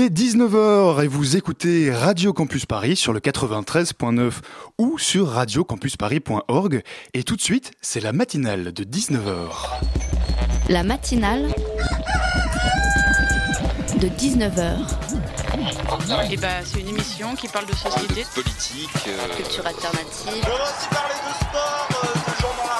Il est 19h et vous écoutez Radio Campus Paris sur le 93.9 ou sur radiocampusparis.org. Et tout de suite, c'est la matinale de 19h. La matinale de 19h. Et bah, c'est une émission qui parle de société, politique, euh, Culture alternative. On va aussi parler de sport, euh, de gens dans la rue.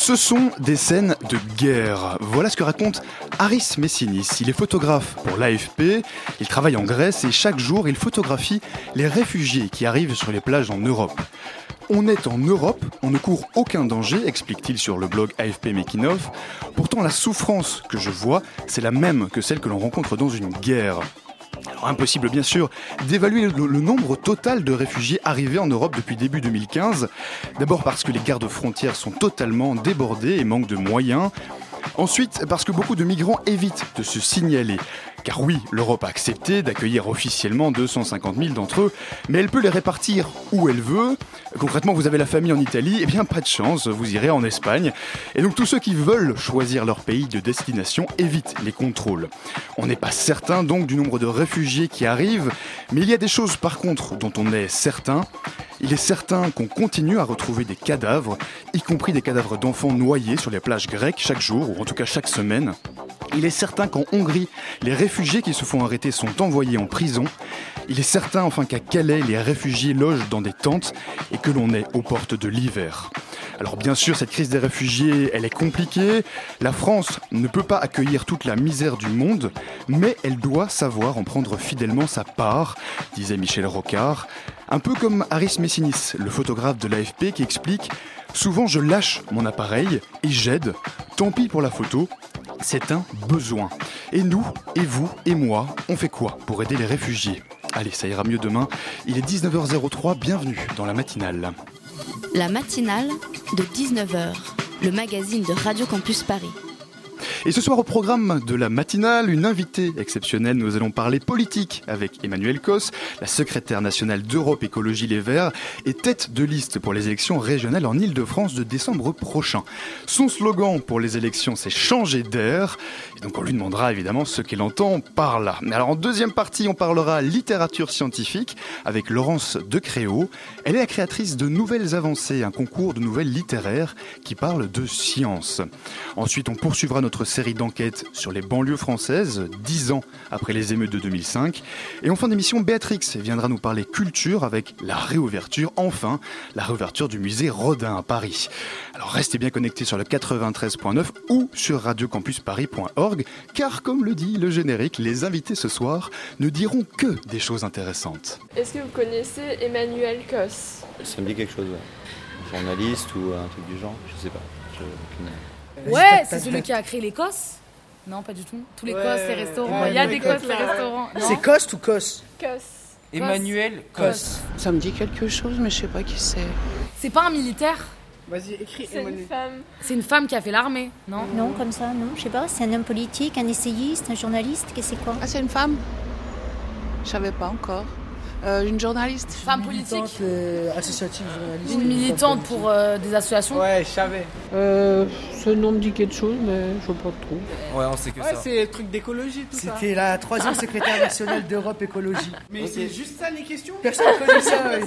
Ce sont des scènes de guerre. Voilà ce que raconte Aris Messinis. Il est photographe pour l'AFP, il travaille en Grèce et chaque jour il photographie les réfugiés qui arrivent sur les plages en Europe. On est en Europe, on ne court aucun danger, explique-t-il sur le blog AFP Making of. Pourtant la souffrance que je vois, c'est la même que celle que l'on rencontre dans une guerre. Impossible bien sûr d'évaluer le, le nombre total de réfugiés arrivés en Europe depuis début 2015. D'abord parce que les gardes frontières sont totalement débordés et manquent de moyens. Ensuite, parce que beaucoup de migrants évitent de se signaler. Car oui, l'Europe a accepté d'accueillir officiellement 250 000 d'entre eux, mais elle peut les répartir où elle veut. Concrètement, vous avez la famille en Italie, et bien pas de chance, vous irez en Espagne. Et donc tous ceux qui veulent choisir leur pays de destination évitent les contrôles. On n'est pas certain donc du nombre de réfugiés qui arrivent, mais il y a des choses par contre dont on est certain. Il est certain qu'on continue à retrouver des cadavres, y compris des cadavres d'enfants noyés sur les plages grecques chaque jour, ou en tout cas chaque semaine. Il est certain qu'en Hongrie, les réfugiés qui se font arrêter sont envoyés en prison. Il est certain enfin qu'à Calais, les réfugiés logent dans des tentes et que l'on est aux portes de l'hiver. Alors bien sûr, cette crise des réfugiés, elle est compliquée. La France ne peut pas accueillir toute la misère du monde, mais elle doit savoir en prendre fidèlement sa part, disait Michel Rocard. Un peu comme Aris Messinis, le photographe de l'AFP qui explique Souvent je lâche mon appareil et j'aide. Tant pis pour la photo, c'est un besoin. Et nous, et vous, et moi, on fait quoi pour aider les réfugiés? Allez, ça ira mieux demain. Il est 19h03, bienvenue dans la matinale. La matinale de 19h, le magazine de Radio Campus Paris. Et ce soir au programme de la matinale, une invitée exceptionnelle, nous allons parler politique avec Emmanuel Cos, la secrétaire nationale d'Europe Écologie Les Verts et tête de liste pour les élections régionales en Ile-de-France de décembre prochain. Son slogan pour les élections, c'est changer d'air. Et donc on lui demandera évidemment ce qu'elle entend par là. Mais alors en deuxième partie, on parlera littérature scientifique avec Laurence Decréau. Elle est la créatrice de Nouvelles Avancées, un concours de nouvelles littéraires qui parle de science. Ensuite, on poursuivra notre série d'enquêtes sur les banlieues françaises, dix ans après les émeutes de 2005. Et en fin d'émission, Béatrix viendra nous parler culture avec la réouverture, enfin, la réouverture du musée Rodin à Paris. Alors restez bien connectés sur le 93.9 ou sur radiocampusparis.org, car comme le dit le générique, les invités ce soir ne diront que des choses intéressantes. Est-ce que vous connaissez Emmanuel Cos Ça me dit quelque chose, ouais. Journaliste ou un truc du genre, je sais pas. Je- Ouais, c'est celui qui a créé l'Écosse Non, pas du tout. Tous les Ouais. Cos, les restaurants. Il y a des Cos, Cos, les restaurants. C'est Coste ou Cos Cos. Emmanuel Cos. Ça me dit quelque chose, mais je sais pas qui c'est. C'est pas un militaire? Vas-y, écris C'est une femme. C'est une femme qui a fait l'armée, non Non, comme ça, non. Je sais pas, c'est un homme politique, un essayiste, un journaliste, qu'est-ce que c'est quoi? Ah, c'est une femme? Je savais pas encore. Euh, une journaliste Femme politique associative journaliste. Une militante pour euh, des associations Ouais, je savais. euh, Ce nom me dit quelque chose, mais je vois pas trop. ouais, on sait que Ouais, ça. c'est le truc d'écologie, tout ça. C'était la troisième secrétaire nationale d'Europe Écologie. Mais c'est juste ça les questions Personne ne connaît ça. ouais.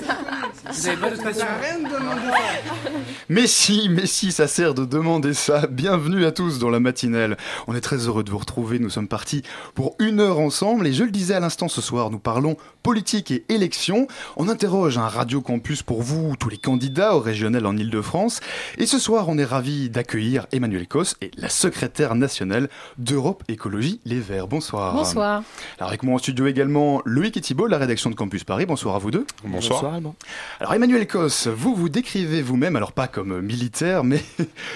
Vous avez pas de rien de demander ça. Mais si, mais si, ça sert de demander ça. Bienvenue à tous dans la matinale. On est très heureux de vous retrouver. Nous sommes partis pour une heure ensemble. Et je le disais à l'instant ce soir, nous parlons politique et élection. On interroge un Radio Campus pour vous, tous les candidats au régional en Ile-de-France. Et ce soir, on est ravis d'accueillir Emmanuel Cos et la secrétaire nationale d'Europe Écologie Les Verts. Bonsoir. Bonsoir. Alors avec moi en studio également Loïc et Thibault, la rédaction de Campus Paris. Bonsoir à vous deux. Bonsoir. Alors Emmanuel Cos, vous vous décrivez vous-même, alors pas comme militaire, mais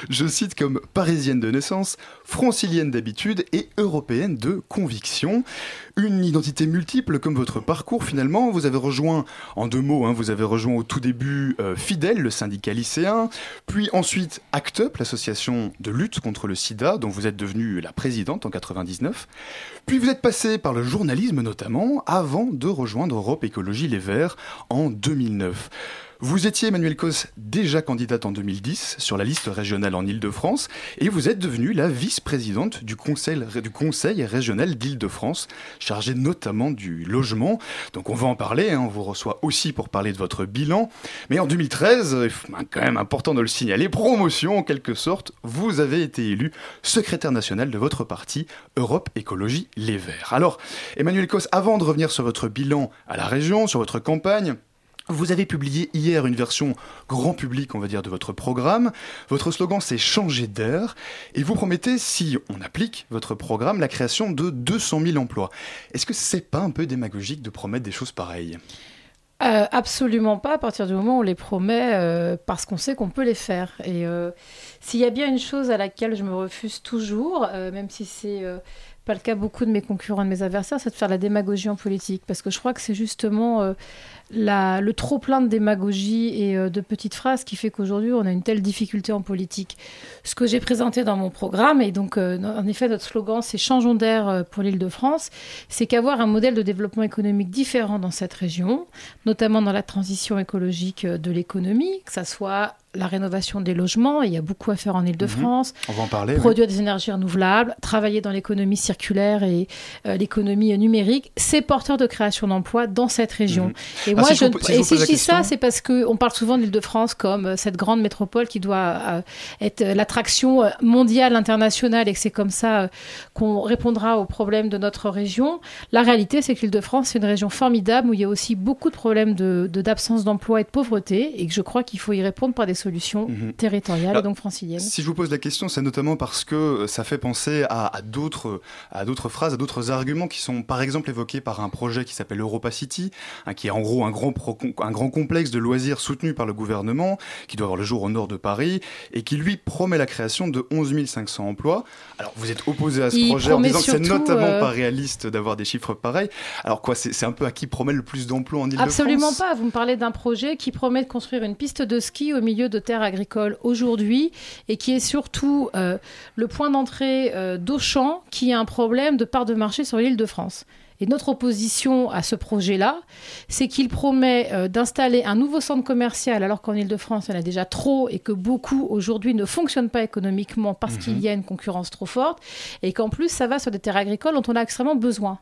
je cite comme parisienne de naissance, francilienne d'habitude et européenne de conviction. Une identité multiple comme votre parcours finalement. Vous avez rejoint, en deux mots, hein, vous avez rejoint au tout début euh, Fidèle, le syndicat lycéen, puis ensuite ACT UP, l'association de lutte contre le sida, dont vous êtes devenue la présidente en 99. Puis vous êtes passé par le journalisme notamment, avant de rejoindre Europe Écologie Les Verts en 2009. Vous étiez, Emmanuel Cos, déjà candidate en 2010 sur la liste régionale en Ile-de-France et vous êtes devenue la vice-présidente du conseil, régional d'Ile-de-France, chargée notamment du logement. Donc on va en parler, hein, on vous reçoit aussi pour parler de votre bilan. Mais en 2013, ben, quand même important de le signaler, promotion en quelque sorte, vous avez été élu secrétaire national de votre parti Europe Écologie Les Verts. Alors, Emmanuel Cos, avant de revenir sur votre bilan à la région, sur votre campagne, vous avez publié hier une version grand public, on va dire, de votre programme. Votre slogan, c'est changer d'air. Et vous promettez, si on applique votre programme, la création de 200 000 emplois. Est-ce que c'est pas un peu démagogique de promettre des choses pareilles? Euh, absolument pas à partir du moment où on les promet euh, parce qu'on sait qu'on peut les faire. Et euh, s'il y a bien une chose à laquelle je me refuse toujours, même si c'est pas le cas beaucoup de mes concurrents, de mes adversaires, c'est de faire la démagogie en politique. Parce que je crois que c'est justement la, le trop plein de démagogie et euh, de petites phrases qui fait qu'aujourd'hui on a une telle difficulté en politique. Ce que j'ai présenté dans mon programme, et donc euh, en effet notre slogan c'est Changeons d'air euh, pour l'île de France, c'est qu'avoir un modèle de développement économique différent dans cette région, notamment dans la transition écologique de l'économie, que ça soit la rénovation des logements, il y a beaucoup à faire en Ile-de-France. On va en parler. Produire des énergies renouvelables, travailler dans l'économie circulaire et euh, l'économie numérique, c'est porteur de création d'emplois dans cette région. Mhm. Et Ah, moi, si je, si et si pose je dis ça, question- c'est parce qu'on parle souvent d'Île-de-France comme euh, cette grande métropole qui doit euh, être euh, l'attraction mondiale, internationale, et que c'est comme ça qu'on répondra aux problèmes de notre région. La réalité, c'est que l'Île-de-France, c'est une région formidable où il y a aussi beaucoup de problèmes de- de- d'absence d'emploi et de pauvreté, et que je crois qu'il faut y répondre par des solutions Mhm. territoriales Alors, et donc franciliennes. Si je vous pose la question, c'est notamment parce que ça fait penser à, à d'autres phrases, à d'autres arguments qui sont par exemple évoqués par un projet qui s'appelle Europa City, hein, qui est en gros un grand, pro- un grand complexe de loisirs soutenu par le gouvernement, qui doit avoir le jour au nord de Paris, et qui lui promet la création de 11 500 emplois. Alors vous êtes opposé à ce Il projet en disant que c'est notamment euh, pas réaliste d'avoir des chiffres pareils. Alors quoi, c'est c'est un peu à qui promet le plus d'emplois en Ile-de-France? Absolument pas. Vous me parlez d'un projet qui promet de construire une piste de ski au milieu de terres agricoles aujourd'hui et qui est surtout euh, le point d'entrée euh, d'Auchan qui a un problème de part de marché sur l'île de France. Et notre opposition à ce projet-là, c'est qu'il promet euh, d'installer un nouveau centre commercial alors qu'en Ile-de-France, il y en a déjà trop et que beaucoup aujourd'hui ne fonctionnent pas économiquement parce Mhm. qu'il y a une concurrence trop forte et qu'en plus, ça va sur des terres agricoles dont on a extrêmement besoin.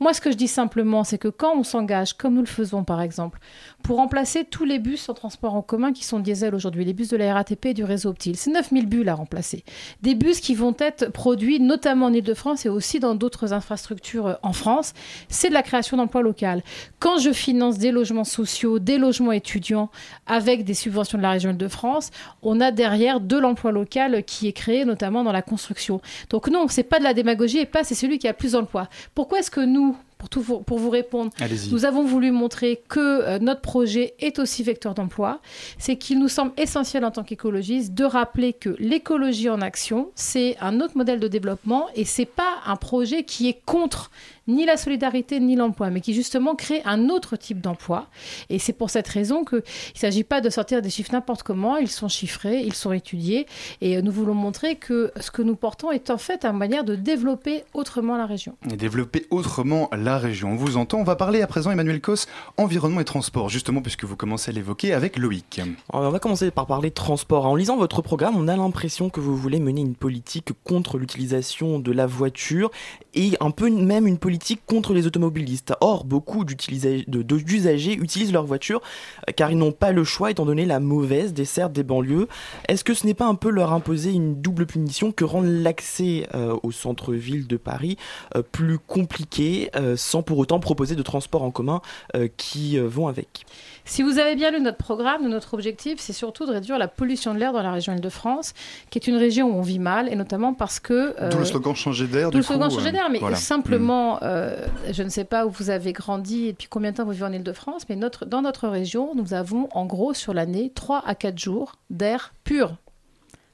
Moi, ce que je dis simplement, c'est que quand on s'engage, comme nous le faisons par exemple, pour remplacer tous les bus en transport en commun qui sont diesel aujourd'hui, les bus de la RATP et du réseau Optile, c'est 9000 bus à remplacer. Des bus qui vont être produits notamment en Ile-de-France et aussi dans d'autres infrastructures euh, en France. C'est de la création d'emplois locales. Quand je finance des logements sociaux, des logements étudiants avec des subventions de la région Île-de-France, on a derrière de l'emploi local qui est créé notamment dans la construction. Donc non, c'est pas de la démagogie et pas c'est celui qui a plus d'emplois. Pourquoi est-ce que nous, pour, tout vous, pour vous répondre, nous avons voulu montrer que euh, notre projet est aussi vecteur d'emploi? C'est qu'il nous semble essentiel en tant qu'écologiste de rappeler que l'écologie en action, c'est un autre modèle de développement et c'est pas un projet qui est contre ni la solidarité ni l'emploi, mais qui justement crée un autre type d'emploi. Et c'est pour cette raison qu'il ne s'agit pas de sortir des chiffres n'importe comment, ils sont chiffrés, ils sont étudiés, et euh, nous voulons montrer que ce que nous portons est en fait une manière de développer autrement la région. et développer autrement la région. On vous entend. On va parler à présent, Emmanuel Cos, environnement et transport, justement, puisque vous commencez à l'évoquer avec Loïc. On va commencer par parler transport. En lisant votre programme, on a l'impression que vous voulez mener une politique contre l'utilisation de la voiture et un peu même une politique contre les automobilistes. Or, beaucoup d'utilisa- de- de- d'usagers utilisent leur voiture euh, car ils n'ont pas le choix étant donné la mauvaise desserte des banlieues. Est-ce que ce n'est pas un peu leur imposer une double punition que rendre l'accès euh, au centre-ville de Paris euh, plus compliqué euh, sans pour autant proposer de transports en commun euh, qui euh, vont avec? Si vous avez bien lu notre programme, notre objectif, c'est surtout de réduire la pollution de l'air dans la région Île-de-France, qui est une région où on vit mal, et notamment parce que... D'où le slogan changer d'air. D'où le slogan changer d'air, mais voilà. simplement, euh, je ne sais pas où vous avez grandi et depuis combien de temps vous vivez en Ile-de-France, mais dans notre région, nous avons en gros sur l'année 3 à 4 jours d'air pur.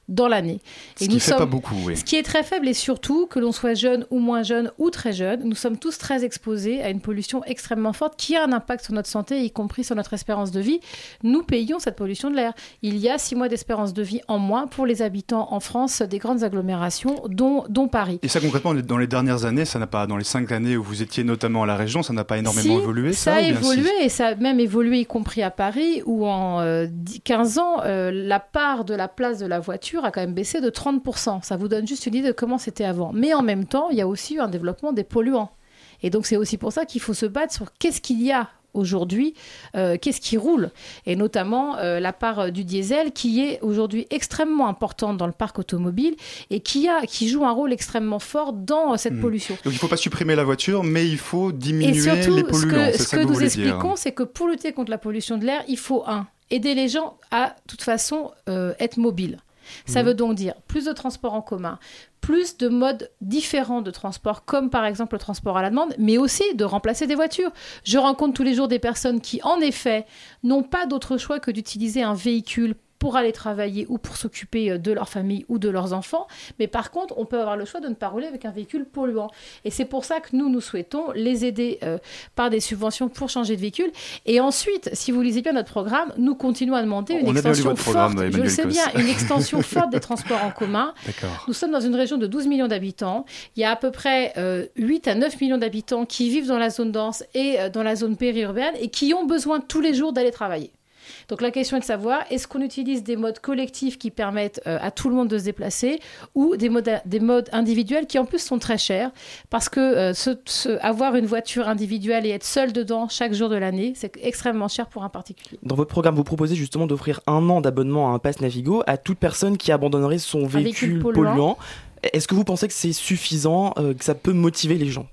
Dans l'année. Ce qui fait pas beaucoup, oui. Ce qui est très faible et surtout que l'on soit jeune ou moins jeune ou très jeune, nous sommes tous très exposés à une pollution extrêmement forte qui a un impact sur notre santé, y compris sur notre espérance de vie. Nous payons cette pollution de l'air. Il y a six mois d'espérance de vie en moins pour les habitants en France des grandes agglomérations, dont, dont Paris. Et ça concrètement, dans les dernières années, ça n'a pas, dans les cinq années où vous étiez notamment à la région, ça n'a pas énormément Si, évolué Ça, ça, a évolué si et ça a même évolué y compris à Paris où en euh, 10 15 ans, euh, la part de la place de la voiture a quand même baissé de 30%. Ça vous donne juste une idée de comment c'était avant. Mais en même temps, il y a aussi eu un développement des polluants. Et donc c'est aussi pour ça qu'il faut se battre sur qu'est-ce qu'il y a aujourd'hui, euh, qu'est-ce qui roule, et notamment euh, la part euh, du diesel qui est aujourd'hui extrêmement importante dans le parc automobile et qui, a, qui joue un rôle extrêmement fort dans euh, cette Mhm. pollution. Donc il ne faut pas supprimer la voiture, mais il faut diminuer Et surtout, les ce polluants. que, c'est ce que que nous expliquons, c'est que pour lutter contre la pollution de l'air, il faut, un, aider les gens à, de toute façon, être mobiles. Ça veut donc dire plus de transports en commun, plus de modes différents de transport, comme par exemple le transport à la demande, mais aussi de remplacer des voitures. Je rencontre tous les jours des personnes qui, en effet, n'ont pas d'autre choix que d'utiliser un véhicule pour aller travailler ou pour s'occuper euh, de leur famille ou de leurs enfants. Mais par contre, on peut avoir le choix de ne pas rouler avec un véhicule polluant. Et c'est pour ça que nous, nous souhaitons les aider euh, par des subventions pour changer de véhicule. Et ensuite, si vous lisez bien notre programme, nous continuons à demander une On extension forte, je le sais Cos. bien, une extension forte des transports en commun. D'accord. Nous sommes dans une région de 12 millions d'habitants. Il y a à peu près euh, 8 à 9 millions d'habitants qui vivent dans la zone dense et euh, dans la zone périurbaine et qui ont besoin tous les jours d'aller travailler. Donc la question est de savoir, est-ce qu'on utilise des modes collectifs qui permettent euh, à tout le monde de se déplacer ou des modes, des modes individuels qui en plus sont très chers? Parce que euh, avoir une voiture individuelle et être seul dedans chaque jour de l'année, c'est extrêmement cher pour un particulier. Dans votre programme, vous proposez justement d'offrir un an d'abonnement à un pass Navigo à toute personne qui abandonnerait son véhicule, véhicule polluant. polluant. Est-ce que vous pensez que c'est suffisant, euh, que ça peut motiver les gens?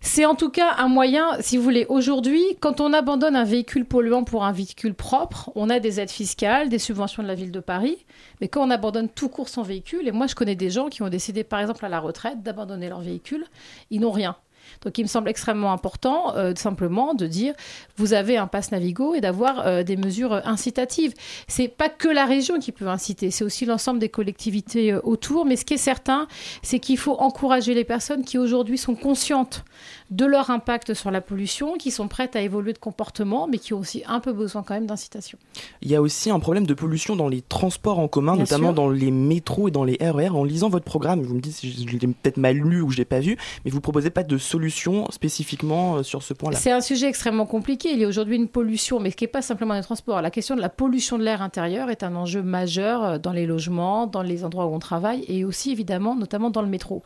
C'est en tout cas un moyen, si vous voulez, aujourd'hui, quand on abandonne un véhicule polluant pour un véhicule propre, on a des aides fiscales, des subventions de la ville de Paris. Mais quand on abandonne tout court son véhicule, et moi je connais des gens qui ont décidé, par exemple à la retraite, d'abandonner leur véhicule, ils n'ont rien. Donc il me semble extrêmement important euh, simplement de dire vous avez un pass Navigo et d'avoir euh, des mesures euh, incitatives. C'est pas que la région qui peut inciter, c'est aussi l'ensemble des collectivités autour. Mais ce qui est certain, c'est qu'il faut encourager les personnes qui aujourd'hui sont conscientes de leur impact sur la pollution, qui sont prêtes à évoluer de comportement, mais qui ont aussi un peu besoin quand même d'incitation. Il y a aussi un problème de pollution dans les transports en commun, Bien notamment sûr. dans les métros et dans les RER. En lisant votre programme, vous me dites si je l'ai peut-être mal lu ou je l'ai pas vu, mais vous proposez pas de solution spécifiquement euh, sur ce point-là. C'est un sujet extrêmement compliqué. Il y a aujourd'hui une pollution, mais ce qui n'est pas simplement les transports. La question de la pollution de l'air intérieur est un enjeu majeur euh, dans les logements, dans les endroits où on travaille et aussi évidemment, notamment dans le métro.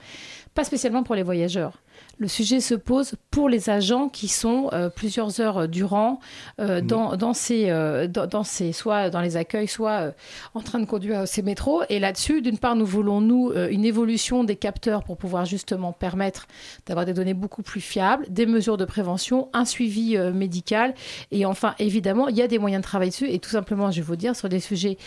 Pas spécialement pour les voyageurs. Le sujet se pose pour les agents qui sont euh, plusieurs heures euh, durant euh, dans, dans, ces, euh, dans, dans ces, soit dans les accueils, soit en train de conduire ces métros. Et là-dessus, d'une part, nous voulons, nous, une évolution des capteurs pour pouvoir justement permettre d'avoir des données beaucoup plus fiables, des mesures de prévention, un suivi médical. Et enfin, évidemment, il y a des moyens de travailler dessus. Et tout simplement, je vais vous dire, sur des sujets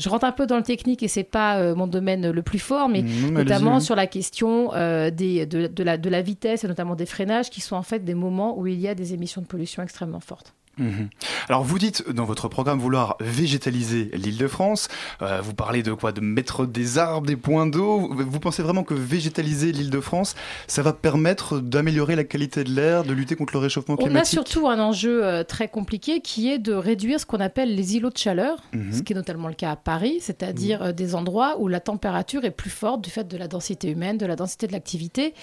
je rentre un peu dans le technique et c'est pas euh, mon domaine le plus fort, mais notamment sur la question euh, des, de, de la, de la vitesse et notamment des freinages, qui sont en fait des moments où il y a des émissions de pollution extrêmement fortes. Mhm. Alors vous dites dans votre programme vouloir végétaliser l'île de France, Euh, vous parlez de quoi? De mettre des arbres, des points d'eau, vous, pensez vraiment que végétaliser l'île de France, ça va permettre d'améliorer la qualité de l'air, de lutter contre le réchauffement On a climatique? surtout un enjeu euh, très compliqué qui est de réduire ce qu'on appelle les îlots de chaleur, Mhm. ce qui est notamment le cas à Paris, c'est-à-dire euh, des endroits où la température est plus forte du fait de la densité humaine, de la densité de l'activité.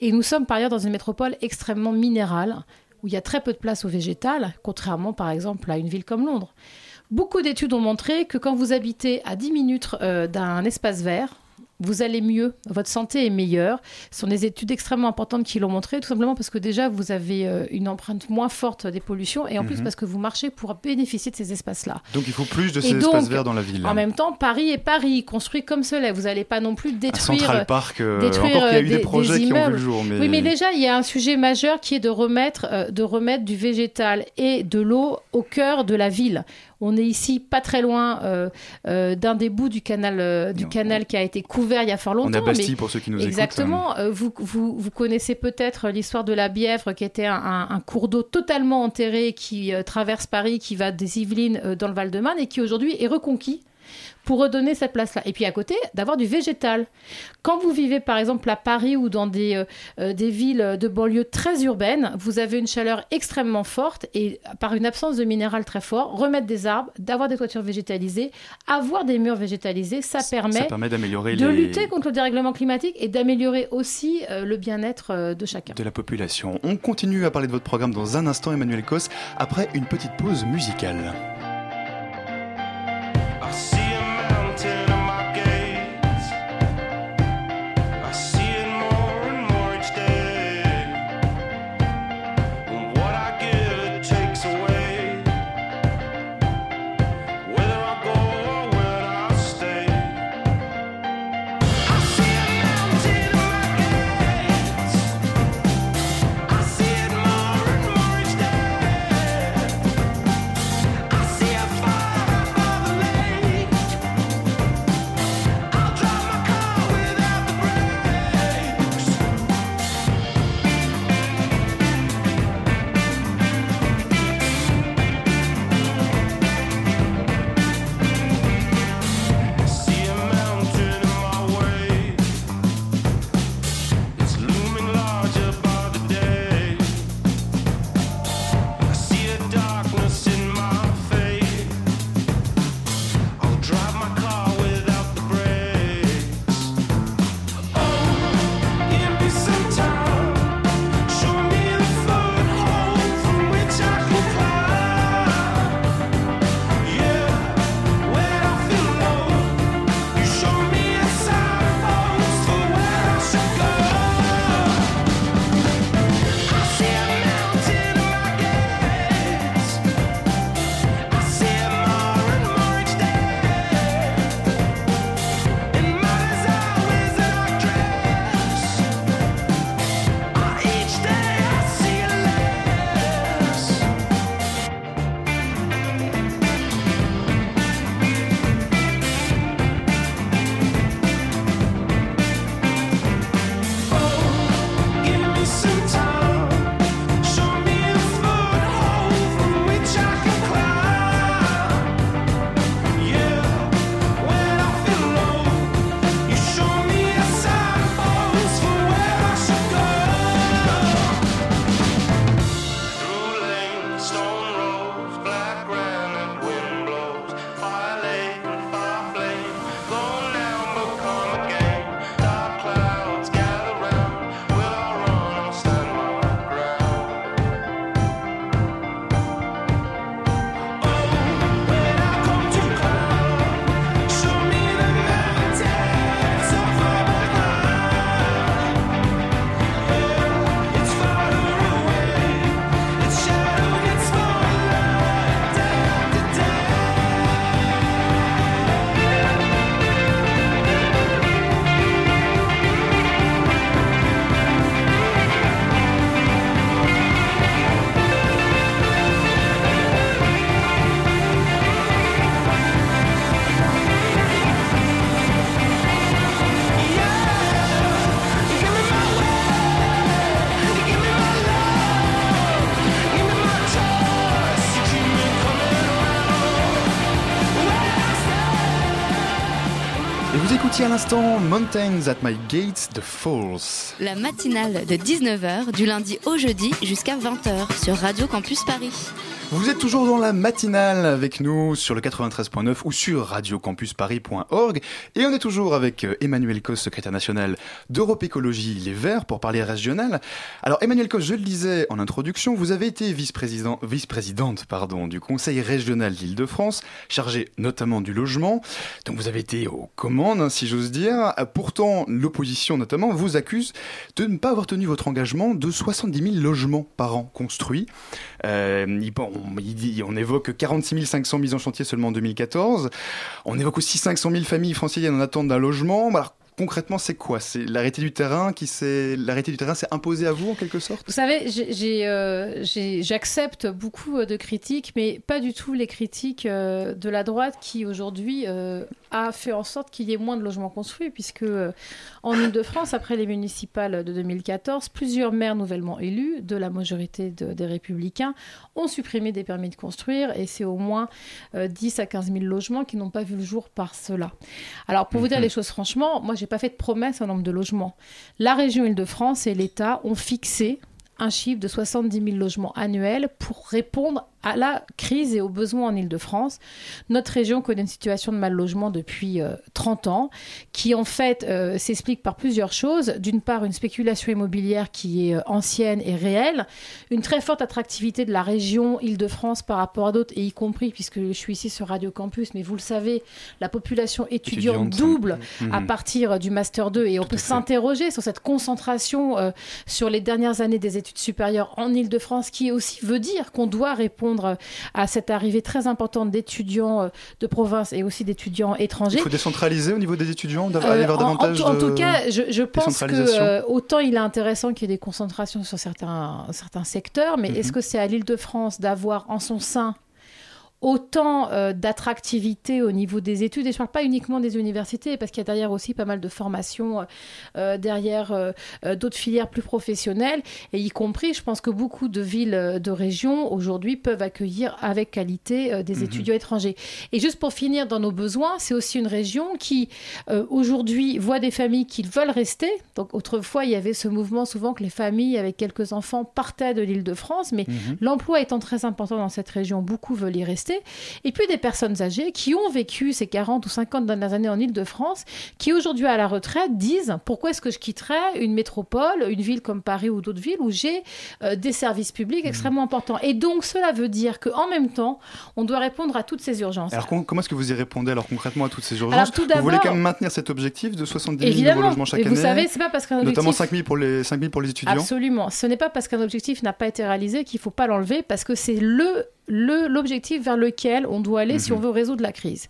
Et nous sommes par ailleurs dans une métropole extrêmement minérale, où il y a très peu de place au végétal, contrairement par exemple à une ville comme Londres. Beaucoup d'études ont montré que quand vous habitez à 10 minutes euh, d'un espace vert, vous allez mieux, votre santé est meilleure. Ce sont des études extrêmement importantes qui l'ont montré, tout simplement parce que déjà, vous avez euh, une empreinte moins forte des pollutions, et en plus Mhm. parce que vous marchez pour bénéficier de ces espaces-là. Donc il faut plus de ces donc, espaces verts dans la ville. En même temps, Paris est Paris, construit comme cela. Vous n'allez pas non plus détruire... Central Park, euh, détruire, encore qu'il y a eu euh, des, des- projets des qui ont vu le jour. Mais... Oui, mais déjà, il y a un sujet majeur qui est de remettre, euh, de remettre du végétal et de l'eau au cœur de la ville. On est ici pas très loin euh, euh, d'un des bouts du canal, euh, du canal qui a été couvert il y a fort longtemps. On à Bastille mais- pour ceux qui nous écoutent. Exactement. Euh, vous, vous, vous connaissez peut-être l'histoire de la Bièvre, qui était un, un- un cours d'eau totalement enterré qui traverse Paris, qui va des Yvelines dans le Val-de-Marne et qui aujourd'hui est reconquis pour redonner cette place-là. Et puis à côté, d'avoir du végétal. Quand vous vivez par exemple à Paris ou dans des, euh, euh, des villes de banlieue très urbaines, vous avez une chaleur extrêmement forte et par une absence de minéral très fort, remettre des arbres, d'avoir des toitures végétalisées, avoir des murs végétalisés, ça permet, Ça permet d'améliorer de les... lutter contre le dérèglement climatique et d'améliorer aussi euh, le bien-être euh, de chacun. de la population. On continue à parler de votre programme dans un instant, Emmanuel Cos, après une petite pause musicale. L'instant Mountains at My Gates Falls. La matinale de 19h du lundi au jeudi jusqu'à 20h sur Radio Campus Paris. Vous êtes toujours dans la matinale avec nous sur le 93.9 ou sur radiocampusparis.org et on est toujours avec euh, Emmanuel Cos, secrétaire national d'Europe Écologie Les Verts pour parler régional. Alors Emmanuel Cos, je le disais en introduction, vous avez été vice-président, vice-présidente pardon, du Conseil régional d'Île-de-France, chargé notamment du logement. Donc vous avez été aux commandes, hein, si j'ose dire. Pourtant, l'opposition notamment vous accuse de ne pas avoir tenu votre engagement de 70 000 logements par an construits. Euh, on, évoque 46 500 mises en chantier seulement en 2014. On évoque aussi 500 000 familles franciliennes en attente d'un logement. Alors, concrètement, c'est quoi? C'est l'arrêté du terrain qui s'est l'arrêté du terrain s'est imposé à vous en quelque sorte? Vous savez, euh, j'accepte beaucoup euh, de critiques, mais pas du tout les critiques euh, de la droite qui aujourd'hui a fait en sorte qu'il y ait moins de logements construits, puisque euh, en Ile-de-France, après les municipales de 2014, plusieurs maires nouvellement élus de la majorité de- des républicains ont supprimé des permis de construire, et c'est au moins euh, 10 à 15 000 logements qui n'ont pas vu le jour par cela. Alors, pour vous dire Mhm. les choses franchement, moi, j'ai pas fait de promesse en nombre de logements. La région Île-de-France et l'État ont fixé un chiffre de 70 000 logements annuels pour répondre à la crise et aux besoins en Ile-de-France. Notre région connaît une situation de mal logement depuis euh, 30 ans, qui en fait euh, s'explique par plusieurs choses. D'une part, une spéculation immobilière qui est euh, ancienne et réelle, une très forte attractivité de la région Île-de-France par rapport à d'autres, et y compris, puisque je suis ici sur Radio Campus, mais vous le savez, la population étudiante Étudiante. double Mhm. à partir du Master 2, et on peut s'interroger sur cette concentration euh, sur les dernières années des études supérieures en Ile-de-France, qui aussi veut dire qu'on doit répondre à cette arrivée très importante d'étudiants euh, de province et aussi d'étudiants étrangers. Il faut décentraliser au niveau des étudiants, Euh, aller vers en- en, davantage tout- en de tout cas, je, je pense que euh, autant il est intéressant qu'il y ait des concentrations sur certains, certains secteurs, mais Mhm. est-ce que c'est à l'Île-de-France d'avoir en son sein autant euh, d'attractivité au niveau des études, et je ne parle pas uniquement des universités, parce qu'il y a derrière aussi pas mal de formations, euh, euh, derrière euh, d'autres filières plus professionnelles, et y compris, je pense que beaucoup de villes, de régions, aujourd'hui, peuvent accueillir avec qualité des Mhm. étudiants étrangers. Et juste pour finir, dans nos besoins, c'est aussi une région qui, aujourd'hui, voit des familles qui veulent rester. Donc, autrefois, il y avait ce mouvement souvent que les familles avec quelques enfants partaient de l'île de France, mais Mhm. l'emploi étant très important dans cette région, beaucoup veulent y rester. Et puis des personnes âgées qui ont vécu ces 40 ou 50 dernières années en Île-de-France, qui aujourd'hui à la retraite disent pourquoi est-ce que je quitterais une métropole, une ville comme Paris ou d'autres villes où j'ai euh, des services publics Mhm. extrêmement importants? Et donc cela veut dire qu'en même temps, on doit répondre à toutes ces urgences. Alors com- comment est-ce que vous y répondez alors concrètement à toutes ces urgences? Alors, tout Vous voulez quand même maintenir cet objectif de 70 000 nouveaux logements chaque Et année? vous savez, c'est pas parce qu'un Notamment objectif- 5 000 pour les, 5 000 pour les étudiants? Absolument. Ce n'est pas parce qu'un objectif n'a pas été réalisé qu'il ne faut pas l'enlever, parce que c'est le- l'objectif vers lequel on doit aller si Mhm. on veut résoudre la crise.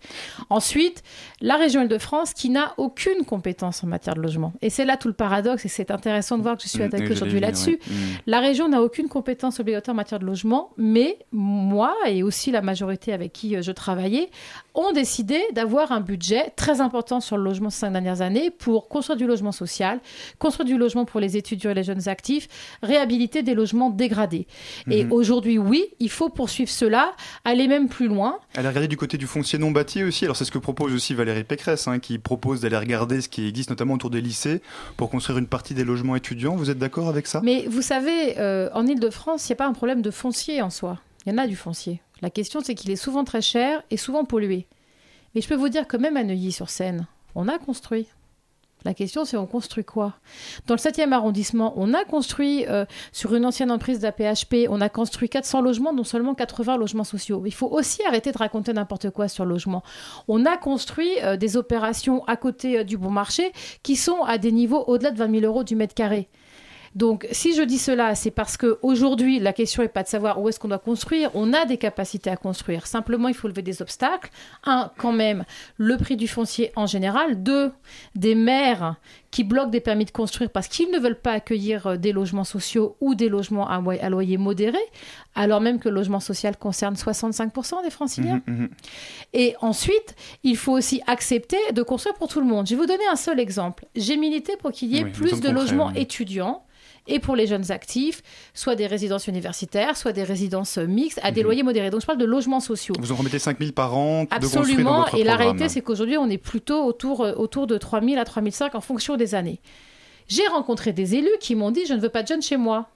Ensuite, la région Île-de-France qui n'a aucune compétence en matière de logement. Et c'est là tout le paradoxe, et c'est intéressant de voir que je suis Mm, attaquée aujourd'hui là-dessus. ouais. Mm. La région n'a aucune compétence obligatoire en matière de logement, mais moi et aussi la majorité avec qui euh, je travaillais ont décidé d'avoir un budget très important sur le logement ces cinq dernières années pour construire du logement social, construire du logement pour les étudiants et les jeunes actifs, réhabiliter des logements dégradés. Et Mhm. aujourd'hui, oui, il faut poursuivre cela, aller même plus loin. Aller regarder du côté du foncier non bâti aussi. Alors c'est ce que propose aussi Valérie Pécresse, hein, qui propose d'aller regarder ce qui existe notamment autour des lycées pour construire une partie des logements étudiants. Vous êtes d'accord avec ça? Mais vous savez, euh, en Ile-de-France, il n'y a pas un problème de foncier en soi. Il y en a du foncier. La question, c'est qu'il est souvent très cher et souvent pollué. Mais je peux vous dire que même à Neuilly-sur-Seine, on a construit. La question, c'est on construit quoi? Dans le 7e arrondissement, on a construit, euh, sur une ancienne emprise d'APHP, on a construit 400 logements, dont seulement 80 logements sociaux. Il faut aussi arrêter de raconter n'importe quoi sur le logement. On a construit euh, des opérations à côté euh, du bon marché qui sont à des niveaux au-delà de 20 000 euros du mètre carré. Donc, si je dis cela, c'est parce que aujourd'hui, la question n'est pas de savoir où est-ce qu'on doit construire. On a des capacités à construire. Simplement, il faut lever des obstacles. Un, quand même, le prix du foncier en général. Deux, des maires qui bloquent des permis de construire parce qu'ils ne veulent pas accueillir euh, des logements sociaux ou des logements à, loyer modéré, alors même que le logement social concerne 65% des franciliens. Mhm, mhm. Et ensuite, il faut aussi accepter de construire pour tout le monde. Je vais vous donner un seul exemple. J'ai milité pour qu'il y ait Oui, plus de logements étudiants et pour les jeunes actifs, soit des résidences universitaires, soit des résidences mixtes à des Mhm. loyers modérés. Donc je parle de logements sociaux. Vous en remettez 5 000 par an de construire dans Absolument. votre Et la réalité, c'est qu'aujourd'hui, on est plutôt autour, euh, autour de 3 000 à 3 500 en fonction des années. J'ai rencontré des élus qui m'ont dit Je ne veux pas de jeunes chez moi.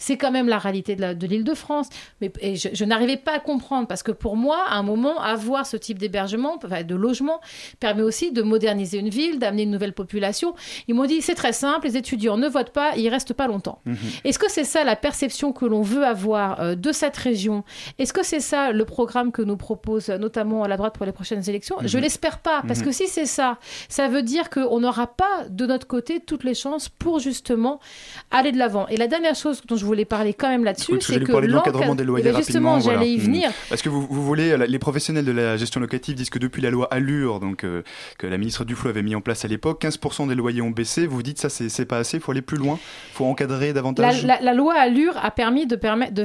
C'est quand même la réalité de la- de l'île de, France. Mais et je, je n'arrivais pas à comprendre parce que pour moi, à un moment, avoir ce type d'hébergement, enfin, de logement, permet aussi de moderniser une ville, d'amener une nouvelle population. Ils m'ont dit c'est très simple, les étudiants ne votent pas, ils restent pas longtemps. Mhm. Est-ce que c'est ça la perception que l'on veut avoir euh, de cette région? Est-ce que c'est ça le programme que nous propose notamment à la droite pour les prochaines élections? Je Mhm. l'espère pas, parce Mhm. que si c'est ça, ça veut dire qu'on n'aura pas de notre côté toutes les chances pour justement aller de l'avant. Et la dernière chose dont je voulais voulais parler quand même là-dessus, Oui, c'est que parler de l'encadrement l'encad- des loyers Eh ben, justement, j'allais y voilà. venir. Parce que vous, vous voulez, euh, les professionnels de la gestion locative disent que depuis la loi Allure, donc euh, que la ministre Duflo avait mis en place à l'époque, 15% des loyers ont baissé. Vous dites ça, c'est pas assez, il faut aller plus loin, il faut encadrer davantage. la- la loi Allure a permis de,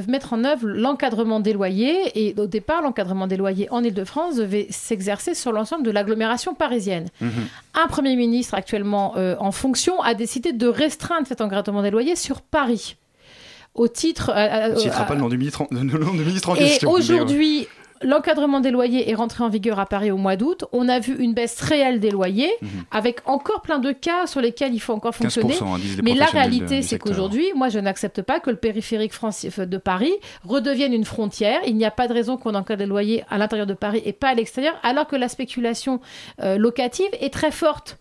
mettre en œuvre l'encadrement des loyers. Et au départ, l'encadrement des loyers en Ile-de-France devait s'exercer sur l'ensemble de l'agglomération parisienne. Mhm. Un Premier ministre actuellement euh, en fonction a décidé de restreindre cet encadrement des loyers sur Paris. Au titre. euh, On citera euh, pas le nom du ministre en, le nom du ministre en et question. ouais. aujourd'hui, l'encadrement des loyers est rentré en vigueur à Paris au mois d'août. On a vu une baisse réelle des loyers, Mhm. avec encore plein de cas sur lesquels il faut encore 15%, fonctionner. hein, Mais la réalité, c'est qu'aujourd'hui, moi, je n'accepte pas que le périphérique français de Paris redevienne une frontière. Il n'y a pas de raison qu'on encadre les loyers à l'intérieur de Paris et pas à l'extérieur, alors que la spéculation euh, locative est très forte.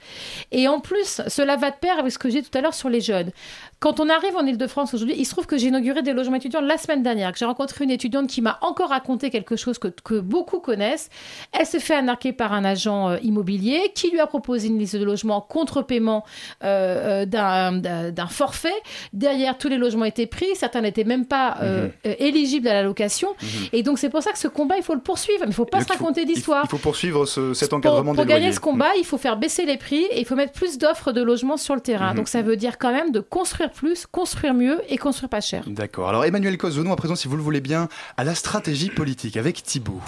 Et en plus, cela va de pair avec ce que j'ai dit tout à l'heure sur les jeunes. Quand on arrive en Ile-de-France aujourd'hui, il se trouve que j'ai inauguré des logements étudiants la semaine dernière, que j'ai rencontré une étudiante qui m'a encore raconté quelque chose que, que beaucoup connaissent. Elle s'est fait arnaquer par un agent euh, immobilier qui lui a proposé une liste de logements contre paiement euh, euh, d'un- forfait. Derrière, tous les logements étaient pris, certains n'étaient même pas euh, Mhm. éligibles à la location. Mhm. Et donc c'est pour ça que ce combat, il faut le poursuivre. Mais il ne faut pas Donc, se raconter d'histoire. Il faut poursuivre ce- cet Pour, encadrement pour des gagner loyers. ce combat, il faut faire baisser les prix et il faut mettre plus d'offres de logements sur le terrain. Mhm. Donc ça veut dire quand même de construire plus, construire mieux et construire pas cher. D'accord. Alors Emmanuel Cos, venons à présent, si vous le voulez bien, à la stratégie politique avec Thibault.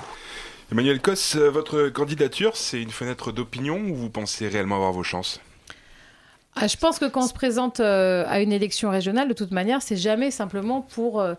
Emmanuel Cos, euh, votre candidature, c'est une fenêtre d'opinion ou vous pensez réellement avoir vos chances? Ah, je pense que quand on se présente euh, à une élection régionale, de toute manière, c'est jamais simplement pour, euh,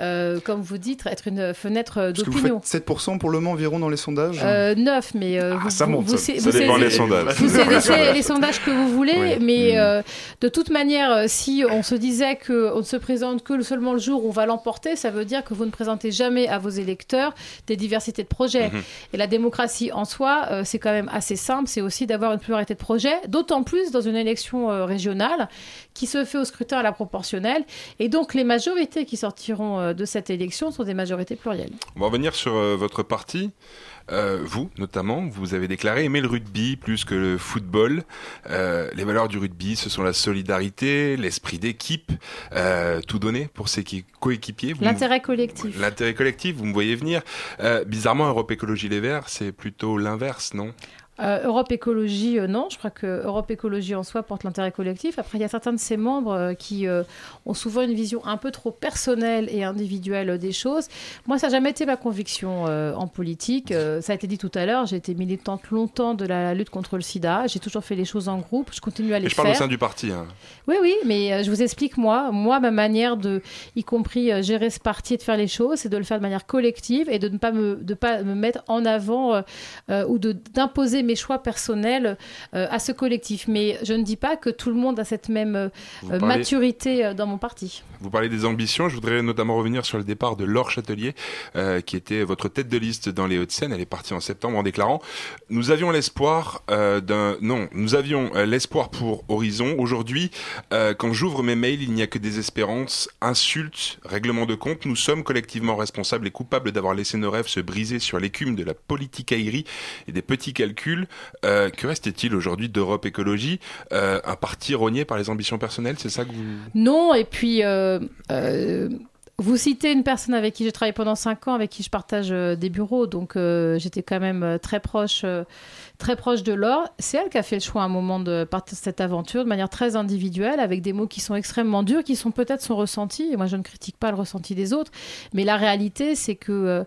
euh, comme vous dites, être une fenêtre Parce que vous d'opinion. faites 7% pour le Mans environ dans les sondages Euh, 9, mais euh, vous, ça monte, vous, ça- dépend sondages. Vous les sondages que vous voulez, Oui. mais Mm. euh, de toute manière, si on se disait qu'on ne se présente que le- seulement le jour où on va l'emporter, ça veut dire que vous ne présentez jamais à vos électeurs des diversités de projets. Mhm. Et la démocratie en soi, euh, c'est quand même assez simple, c'est aussi d'avoir une pluralité de projets, d'autant plus dans une élection euh, régionale qui se fait au scrutin à la proportionnelle. Et donc les majorités qui sortiront euh, de cette élection sont des majorités plurielles. On va revenir sur euh, votre parti. Euh, vous, notamment, vous avez déclaré aimer le rugby plus que le football. Euh, les valeurs du rugby, ce sont la solidarité, l'esprit d'équipe, euh, tout donner pour ses qui- coéquipiers. L'intérêt collectif. L'intérêt collectif, vous me voyez venir. Bizarrement, Europe Écologie Les Verts, c'est plutôt l'inverse, non? Euh, Europe Écologie, euh, non. Je crois que Europe Écologie en soi porte l'intérêt collectif. Après, il y a certains de ses membres euh, qui ont souvent une vision un peu trop personnelle et individuelle des choses. Moi, ça n'a jamais été ma conviction en politique. Ça a été dit tout à l'heure. J'ai été militante longtemps de la lutte contre le sida. J'ai toujours fait les choses en groupe. Je continue à les Et je parle au faire. sein du parti. hein. Oui, oui, mais je vous explique, moi, moi, ma manière de, y compris gérer ce parti et de faire les choses, c'est de le faire de manière collective et de ne pas me, de pas me mettre en avant ou de- d'imposer mes choix personnels euh, à ce collectif. Mais je ne dis pas que tout le monde a cette même euh, parlez- maturité euh, dans mon parti. Vous parlez des ambitions. Je voudrais notamment revenir sur le départ de Laure Châtelier, qui était votre tête de liste dans les Hauts-de-Seine. Elle est partie en septembre en déclarant Nous avions l'espoir d'un. Non, nous avions l'espoir pour Horizon. Aujourd'hui, quand j'ouvre mes mails, il n'y a que des espérances, insultes, règlements de compte. Nous sommes collectivement responsables et coupables d'avoir laissé nos rêves se briser sur l'écume de la politique aérie et des petits calculs. Euh, que restait-il aujourd'hui d'Europe Écologie Euh, Un parti rogné par les ambitions personnelles, c'est ça que vous. Non, et puis euh, vous citez une personne avec qui j'ai travaillé pendant cinq ans, avec qui je partage des bureaux, donc j'étais quand même très proche, très proche de Laure. C'est elle qui a fait le choix à un moment de partir de cette aventure de manière très individuelle, avec des mots qui sont extrêmement durs, qui sont peut-être son ressenti. Et moi, je ne critique pas le ressenti des autres, mais la réalité, c'est que euh,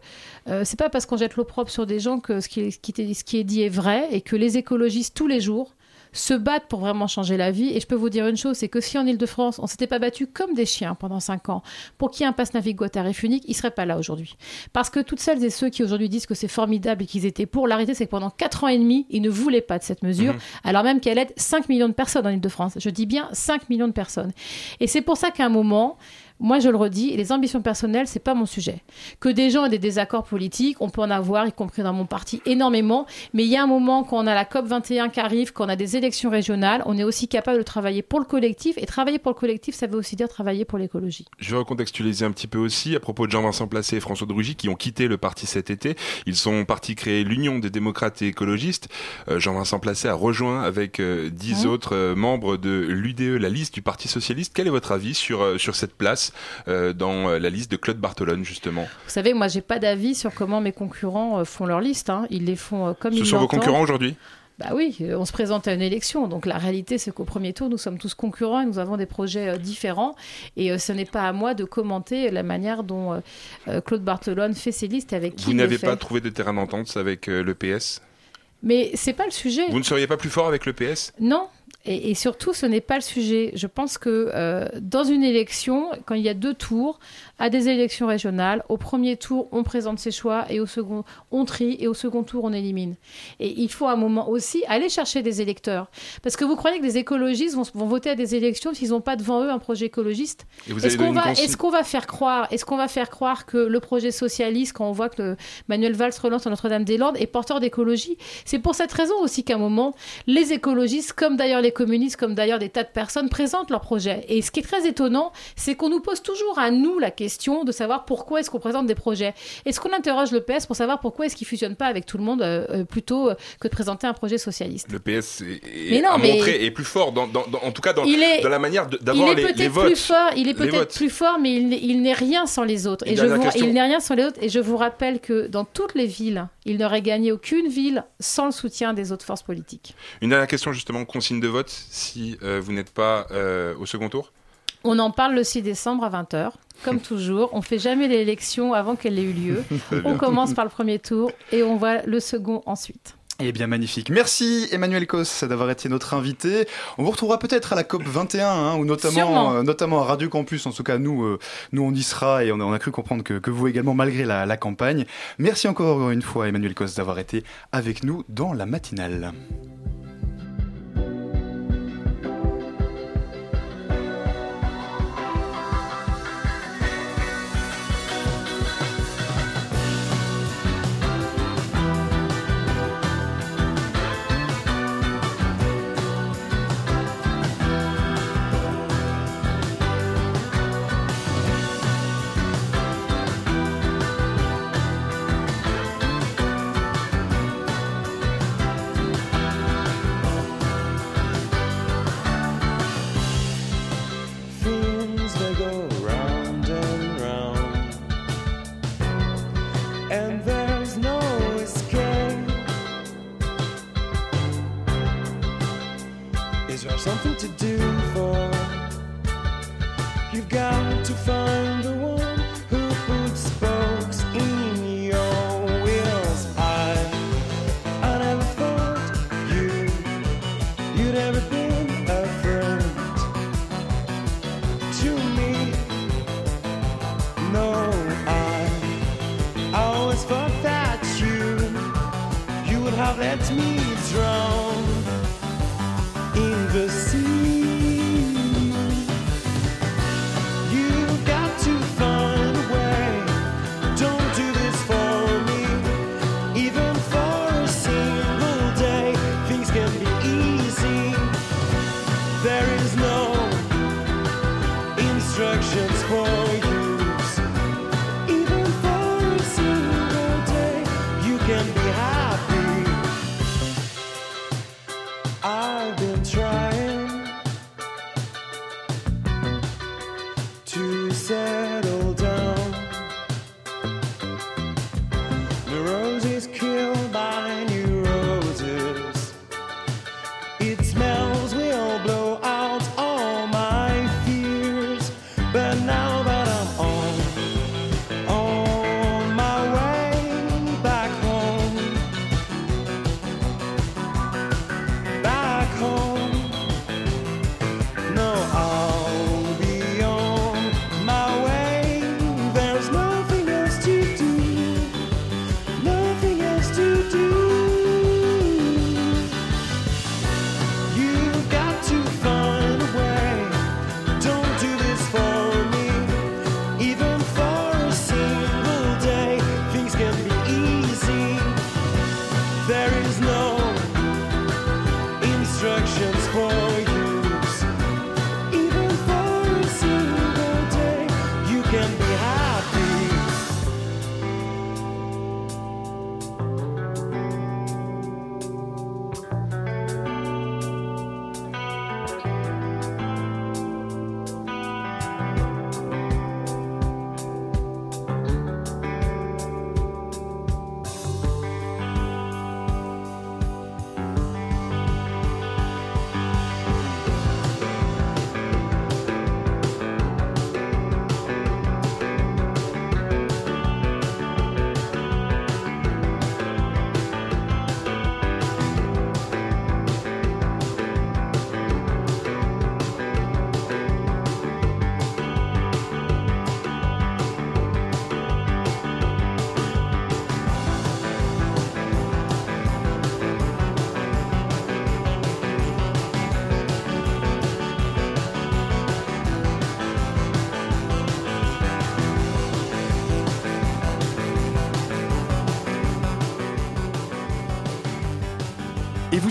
euh, c'est pas parce qu'on jette l'opprobre sur des gens que ce qui, est, dit est vrai, et que les écologistes tous les jours se battent pour vraiment changer la vie. Et je peux vous dire une chose, c'est que si en Ile-de-France, on s'était pas battu comme des chiens pendant cinq ans pour qu'il y ait un pass Navigo à tarif unique, ils seraient pas là aujourd'hui. Parce que toutes celles et ceux qui aujourd'hui disent que c'est formidable et qu'ils étaient pour, la réalité c'est que pendant quatre ans et demi, ils ne voulaient pas de cette mesure, Mhm. alors même qu'elle aide 5 millions de personnes en Ile-de-France. Je dis bien 5 millions de personnes. Et c'est pour ça qu'à un moment, moi, je le redis, les ambitions personnelles, c'est pas mon sujet. Que des gens aient des désaccords politiques, on peut en avoir, y compris dans mon parti, énormément. Mais il y a un moment, quand on a la COP 21 qui arrive, quand on a des élections régionales, on est aussi capable de travailler pour le collectif. Et travailler pour le collectif, ça veut aussi dire travailler pour l'écologie. Je vais recontextualiser un petit peu aussi à propos de Jean-Vincent Placé et François de Rugy qui ont quitté le parti cet été. Ils sont partis créer l'Union des démocrates et écologistes. Euh, Jean-Vincent Placé a rejoint avec euh, dix autres euh, membres de l'UDE la liste du Parti socialiste. Quel est votre avis sur, euh, sur cette place place euh, dans euh, la liste de Claude Bartolone, justement. Vous savez, moi, j'ai pas d'avis sur comment mes concurrents euh, font leur liste. hein. Ils les font comme Ce ils sont vos concurrents aujourd'hui? Bah oui, on se présente à une élection. Donc la réalité, c'est qu'au premier tour, nous sommes tous concurrents et nous avons des projets différents. Et ce n'est pas à moi de commenter la manière dont Claude Barthelone fait ses listes avec qui Vous n'avez pas trouvé de terrain d'entente avec le PS Mais c'est pas le sujet. Vous ne seriez pas plus fort avec le PS Non. Et, surtout, ce n'est pas le sujet. Je pense que euh, dans une élection, quand il y a deux tours, à des élections régionales, au premier tour, on présente ses choix et au second, on trie et au second tour, on élimine. Et il faut à un moment aussi aller chercher des électeurs. Parce que vous croyez que des écologistes vont, vont voter à des élections s'ils n'ont pas devant eux un projet écologiste Est-ce qu'on va, est-ce qu'on va faire croire, est-ce qu'on va faire croire que le projet socialiste, quand on voit que le- Manuel Valls relance à Notre-Dame-des-Landes, est porteur d'écologie? C'est pour cette raison aussi qu'à un moment, les écologistes, comme d'ailleurs les communistes, comme d'ailleurs des tas de personnes, présentent leurs projets. Et ce qui est très étonnant, c'est qu'on nous pose toujours à nous la question de savoir pourquoi est-ce qu'on présente des projets. Est-ce qu'on interroge le PS pour savoir pourquoi est-ce qu'il fusionne pas avec tout le monde euh, euh, plutôt euh, que de présenter un projet socialiste? Le PS est, est- Mais non, a mais- montré est plus fort, dans, dans- dans- en tout cas dans, Il est- dans la manière d'avoir les, les votes. plus fort, il est peut-être plus fort, mais il n'est- il n'est rien sans les autres. Et je vous, question. il n'est rien sans les autres. Et je vous rappelle que dans toutes les villes, il n'aurait gagné aucune ville sans le soutien des autres forces politiques. Une dernière question justement, consigne de vote si euh, vous n'êtes pas euh, au second tour On en parle le 6 décembre à 20h. Comme toujours, on fait jamais l'élection avant qu'elle ait eu lieu. On commence par le premier tour et on voit le second ensuite. Eh bien, magnifique. Merci Emmanuel Cos d'avoir été notre invité. On vous retrouvera peut-être à la COP 21, hein, ou notamment, euh, notamment à Radio Campus. En tout cas, nous, euh, nous on y sera et on a, on a cru comprendre que, que vous également, malgré la, la campagne. Merci encore une fois Emmanuel Cos d'avoir été avec nous dans la matinale.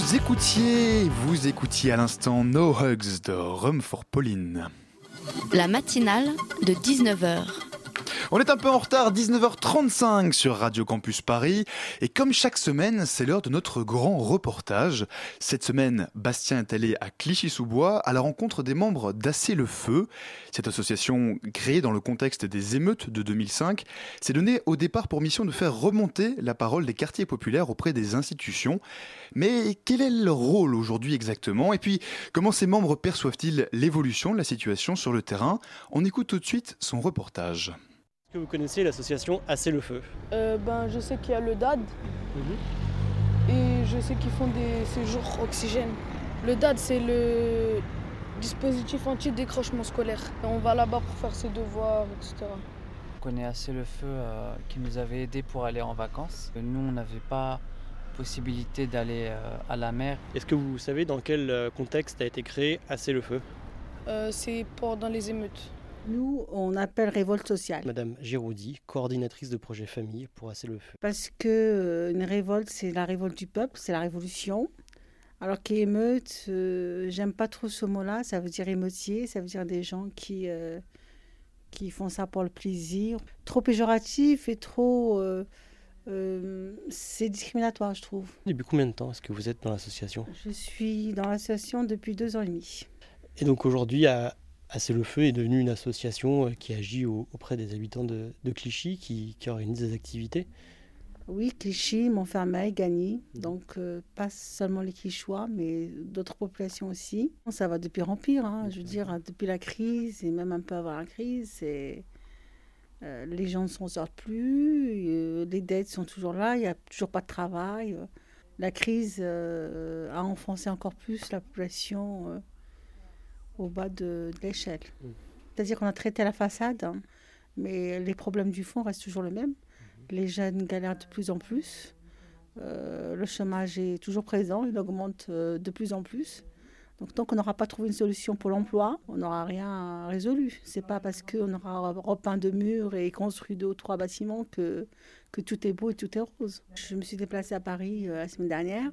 Vous écoutiez, vous écoutiez à l'instant No Hugs de Rum for Pauline. La matinale de 19h. On est un peu en retard, 19h35 sur Radio Campus Paris. Et comme chaque semaine, c'est l'heure de notre grand reportage. Cette semaine, Bastien est allé à Clichy-sous-Bois à la rencontre des membres d'Assez le Feu. Cette association, créée dans le contexte des émeutes de 2005, s'est donnée au départ pour mission de faire remonter la parole des quartiers populaires auprès des institutions. Mais quel est leur rôle aujourd'hui exactement? Et puis, comment ces membres perçoivent-ils l'évolution de la situation sur le terrain? On écoute tout de suite son reportage. Est-ce que vous connaissez l'association Assez le Feu Euh, ben, je sais qu'il y a le DAD et je sais qu'ils font des séjours oxygène. Le DAD, c'est le dispositif anti-décrochement scolaire. On va là-bas pour faire ses devoirs, etc. On connaît assez le feu euh, qui nous avait aidés pour aller en vacances. Nous, on n'avait pas possibilité d'aller euh, à la mer. Est-ce que vous savez dans quel euh, contexte a été créé Assez le Feu? Euh, c'est pendant les émeutes. Nous, on appelle révolte sociale. Madame Giroudi, coordinatrice de projet famille pour Assez le Feu. Parce que euh, une révolte, c'est la révolte du peuple, c'est la révolution. Alors qu'émeute, euh, j'aime pas trop ce mot-là. Ça veut dire émeutier, ça veut dire des gens qui, euh, qui font ça pour le plaisir. Trop péjoratif et trop. euh, c'est discriminatoire, je trouve. Depuis combien de temps est-ce que vous êtes dans l'association? Je suis dans l'association depuis deux ans et demi. Et donc aujourd'hui, à- Assez le Feu est devenue une association euh, qui agit au- auprès des habitants de, Clichy, qui, organise des activités. Oui, Clichy, Montfermeil, Gagny. Donc, euh, pas seulement les Quichois, mais d'autres populations aussi. Ça va de pire hein. Je veux dire, depuis la crise, et même un peu avant la crise, euh, les gens ne s'en sortent plus, les dettes sont toujours là, il n'y a toujours pas de travail. La crise a enfoncé encore plus la population au bas de, de l'échelle. C'est-à-dire qu'on a traité la façade, hein, mais les problèmes du fond restent toujours les mêmes. Les jeunes galèrent de plus en plus. Euh, le chômage est toujours présent, il augmente euh, de plus en plus. Donc tant qu'on n'aura pas trouvé une solution pour l'emploi, on n'aura rien résolu. C'est pas parce qu'on aura repeint de murs et construit deux ou trois bâtiments que, que tout est beau et tout est rose. Je me suis déplacée à Paris euh, la semaine dernière.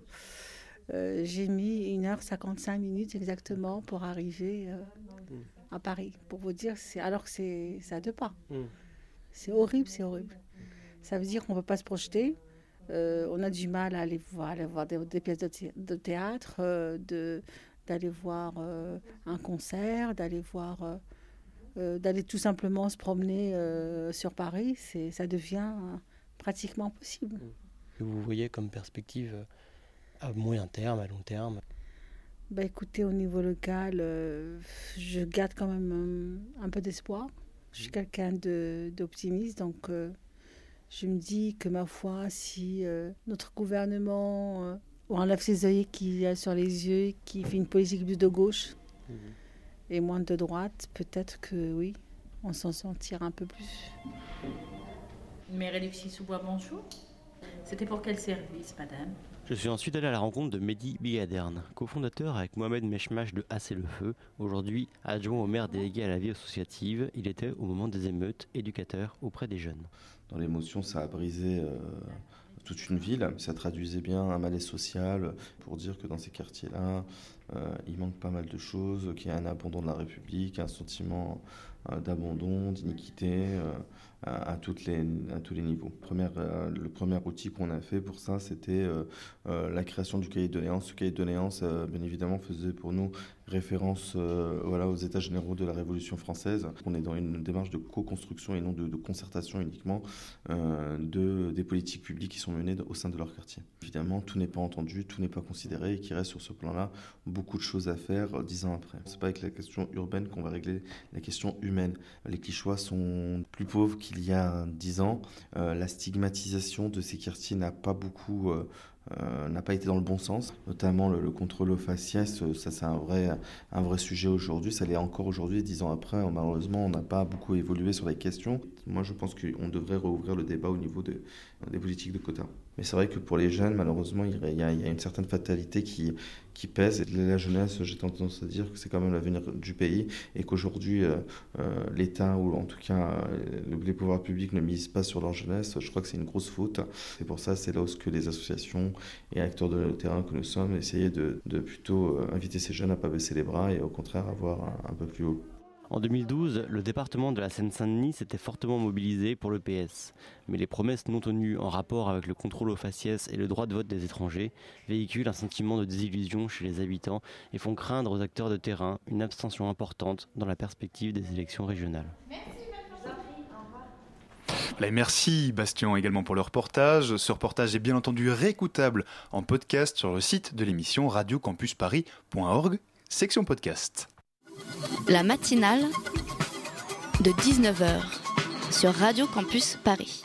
Euh, J'ai mis 1h55 minutes exactement pour arriver euh, à Paris. Pour vous dire, alors que c'est à deux pas. C'est horrible, c'est horrible. Ça veut dire qu'on ne peut pas se projeter. Euh, on a du mal à aller voir, aller voir des, des pièces de, thé- de théâtre, d'aller voir un concert, d'aller voir, d'aller tout simplement se promener sur Paris. Ça devient pratiquement impossible. que vous voyez comme perspective à moyen terme, à long terme Bah, écoutez, au niveau local, euh, je garde quand même euh, un peu d'espoir. Je suis quelqu'un de- d'optimiste, donc euh, je me dis que ma foi, si euh, notre gouvernement euh, enlève ses œillets qu'il y a sur les yeux, qui fait une politique plus de gauche et moins de droite, peut-être que oui, on s'en sortira un peu plus. Maire Alexis Sous-Bois-Bonjour. C'était pour quel service, madame? Je suis ensuite allé à la rencontre de Mehdi Bigaderne, cofondateur avec Mohamed Meshmash de Assez le Feu, aujourd'hui adjoint au maire délégué à la vie associative. Il était au moment des émeutes éducateur auprès des jeunes. Dans l'émotion, ça a brisé euh, toute une ville. Ça traduisait bien un malaise social pour dire que dans ces quartiers-là, euh, il manque pas mal de choses, qu'il y a un abandon de la République, un sentiment euh, d'abandon, d'iniquité à, les, à tous les niveaux. Première, euh, le premier outil qu'on a fait pour ça, c'était euh, euh, la création du cahier de doléances. Ce cahier de doléances, bien évidemment, faisait pour nous référence euh, voilà, aux états généraux de la Révolution française. On est dans une démarche de co-construction et non de, concertation uniquement euh, de, des politiques publiques qui sont menées au sein de leur quartier. Évidemment, tout n'est pas entendu, tout n'est pas considéré et qu'il reste sur ce plan-là beaucoup de choses à faire dix ans après. C'est pas avec la question urbaine qu'on va régler la question humaine. Les Quichois sont plus pauvres qu'il y a dix ans. Euh, la stigmatisation de ces quartiers n'a pas beaucoup euh, n'a pas été dans le bon sens, notamment le, le contrôle au faciès, euh, ça c'est un vrai, un vrai sujet aujourd'hui, ça l'est encore aujourd'hui, dix ans après, malheureusement on n'a pas beaucoup évolué sur les questions. Moi je pense qu'on devrait rouvrir le débat au niveau de- des politiques de quotas. Mais c'est vrai que pour les jeunes, malheureusement, il y a, une certaine fatalité qui, qui pèse. Et la jeunesse, j'ai tendance à dire que c'est quand même l'avenir du pays et qu'aujourd'hui, euh, euh, l'État ou en tout cas euh, les pouvoirs publics ne misent pas sur leur jeunesse. Je crois que c'est une grosse faute. C'est pour ça, c'est là que les associations association et acteurs de terrain que nous sommes, essayer de, plutôt inviter ces jeunes à pas baisser les bras et au contraire avoir un, un peu plus haut. En 2012, le département de la Seine-Saint-Denis s'était fortement mobilisé pour le PS. Mais les promesses non tenues en rapport avec le contrôle au faciès et le droit de vote des étrangers véhiculent un sentiment de désillusion chez les habitants et font craindre aux acteurs de terrain une abstention importante dans la perspective des élections régionales. Et merci Bastien également pour le reportage. Ce reportage est bien entendu réécoutable en podcast sur le site de l'émission radiocampusparis.org, section podcast. La matinale de 19h sur Radio Campus Paris.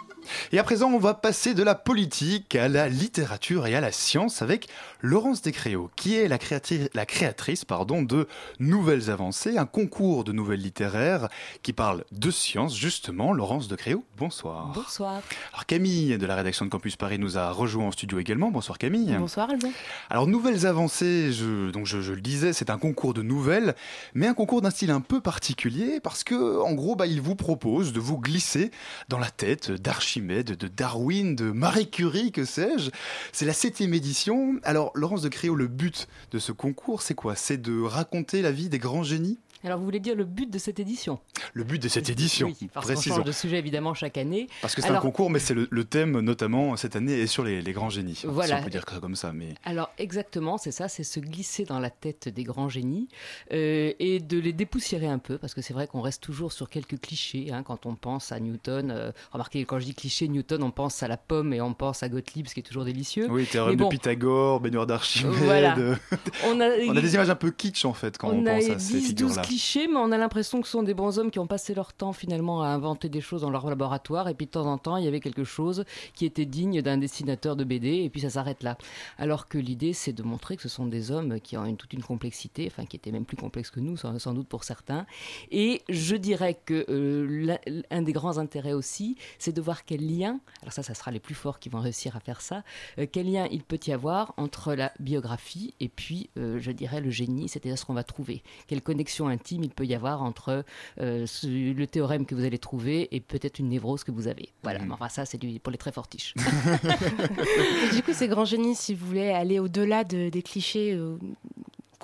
Et à présent, on va passer de la politique à la littérature et à la science avec Laurence Descréaux, qui est la, créatrice pardon, de Nouvelles Avancées, un concours de nouvelles littéraires qui parle de science, justement. Laurence Descréaux, bonsoir. Bonsoir. Alors Camille de la rédaction de Campus Paris nous a rejoint en studio également. Bonsoir Camille. Bonsoir Alban. Alors Nouvelles Avancées, je, donc je, je le disais, c'est un concours de nouvelles, mais un concours d'un style un peu particulier parce que en gros, bah, il vous propose de vous glisser dans la tête d'Archimède, de Darwin, de Marie Curie, que sais-je. C'est la septième édition. Alors Laurence de Créo, le but de ce concours, c'est quoi? C'est de raconter la vie des grands génies? Alors vous voulez dire le but de cette édition Le but de cette édition, Oui, parce qu'on change de sujet évidemment chaque année. Parce que c'est un concours, mais c'est le, le thème notamment cette année est sur les, les grands génies. Si Voilà. on peut dire ça comme ça, mais Alors exactement, c'est ça, c'est se glisser dans la tête des grands génies euh, et de les dépoussiérer un peu, parce que c'est vrai qu'on reste toujours sur quelques clichés hein, quand on pense à Newton. euh, remarquez, quand je dis cliché Newton, on pense à la pomme et on pense à Gottlieb, ce qui est toujours délicieux. oui, théorème bon, de Pythagore, baignoire d'Archimède. Voilà. On a, On a des images un peu kitsch en fait quand on, on pense à ces 10-12 figures-là. Mais on a l'impression que ce sont des bons hommes qui ont passé leur temps finalement à inventer des choses dans leur laboratoire. Et puis de temps en temps, il y avait quelque chose qui était digne d'un dessinateur de BD, et puis ça s'arrête là. Alors que l'idée, c'est de montrer que ce sont des hommes qui ont une, toute une complexité, enfin qui étaient même plus complexes que nous, sans, doute pour certains. Et je dirais que euh, l'un- un des grands intérêts aussi, c'est de voir quel lien, alors ça, ça sera les plus forts qui vont réussir à faire ça, euh, quel lien il peut y avoir entre la biographie et puis, euh, je dirais, le génie, c'est-à-dire ce qu'on va trouver. Quelle connexion intime il peut y avoir entre euh, ce- le théorème que vous allez trouver et peut-être une névrose que vous avez. Voilà, mais enfin ça, c'est du- pour les très fortiches. Et du coup, ces grands génies, si vous voulez aller au-delà de- des clichés euh,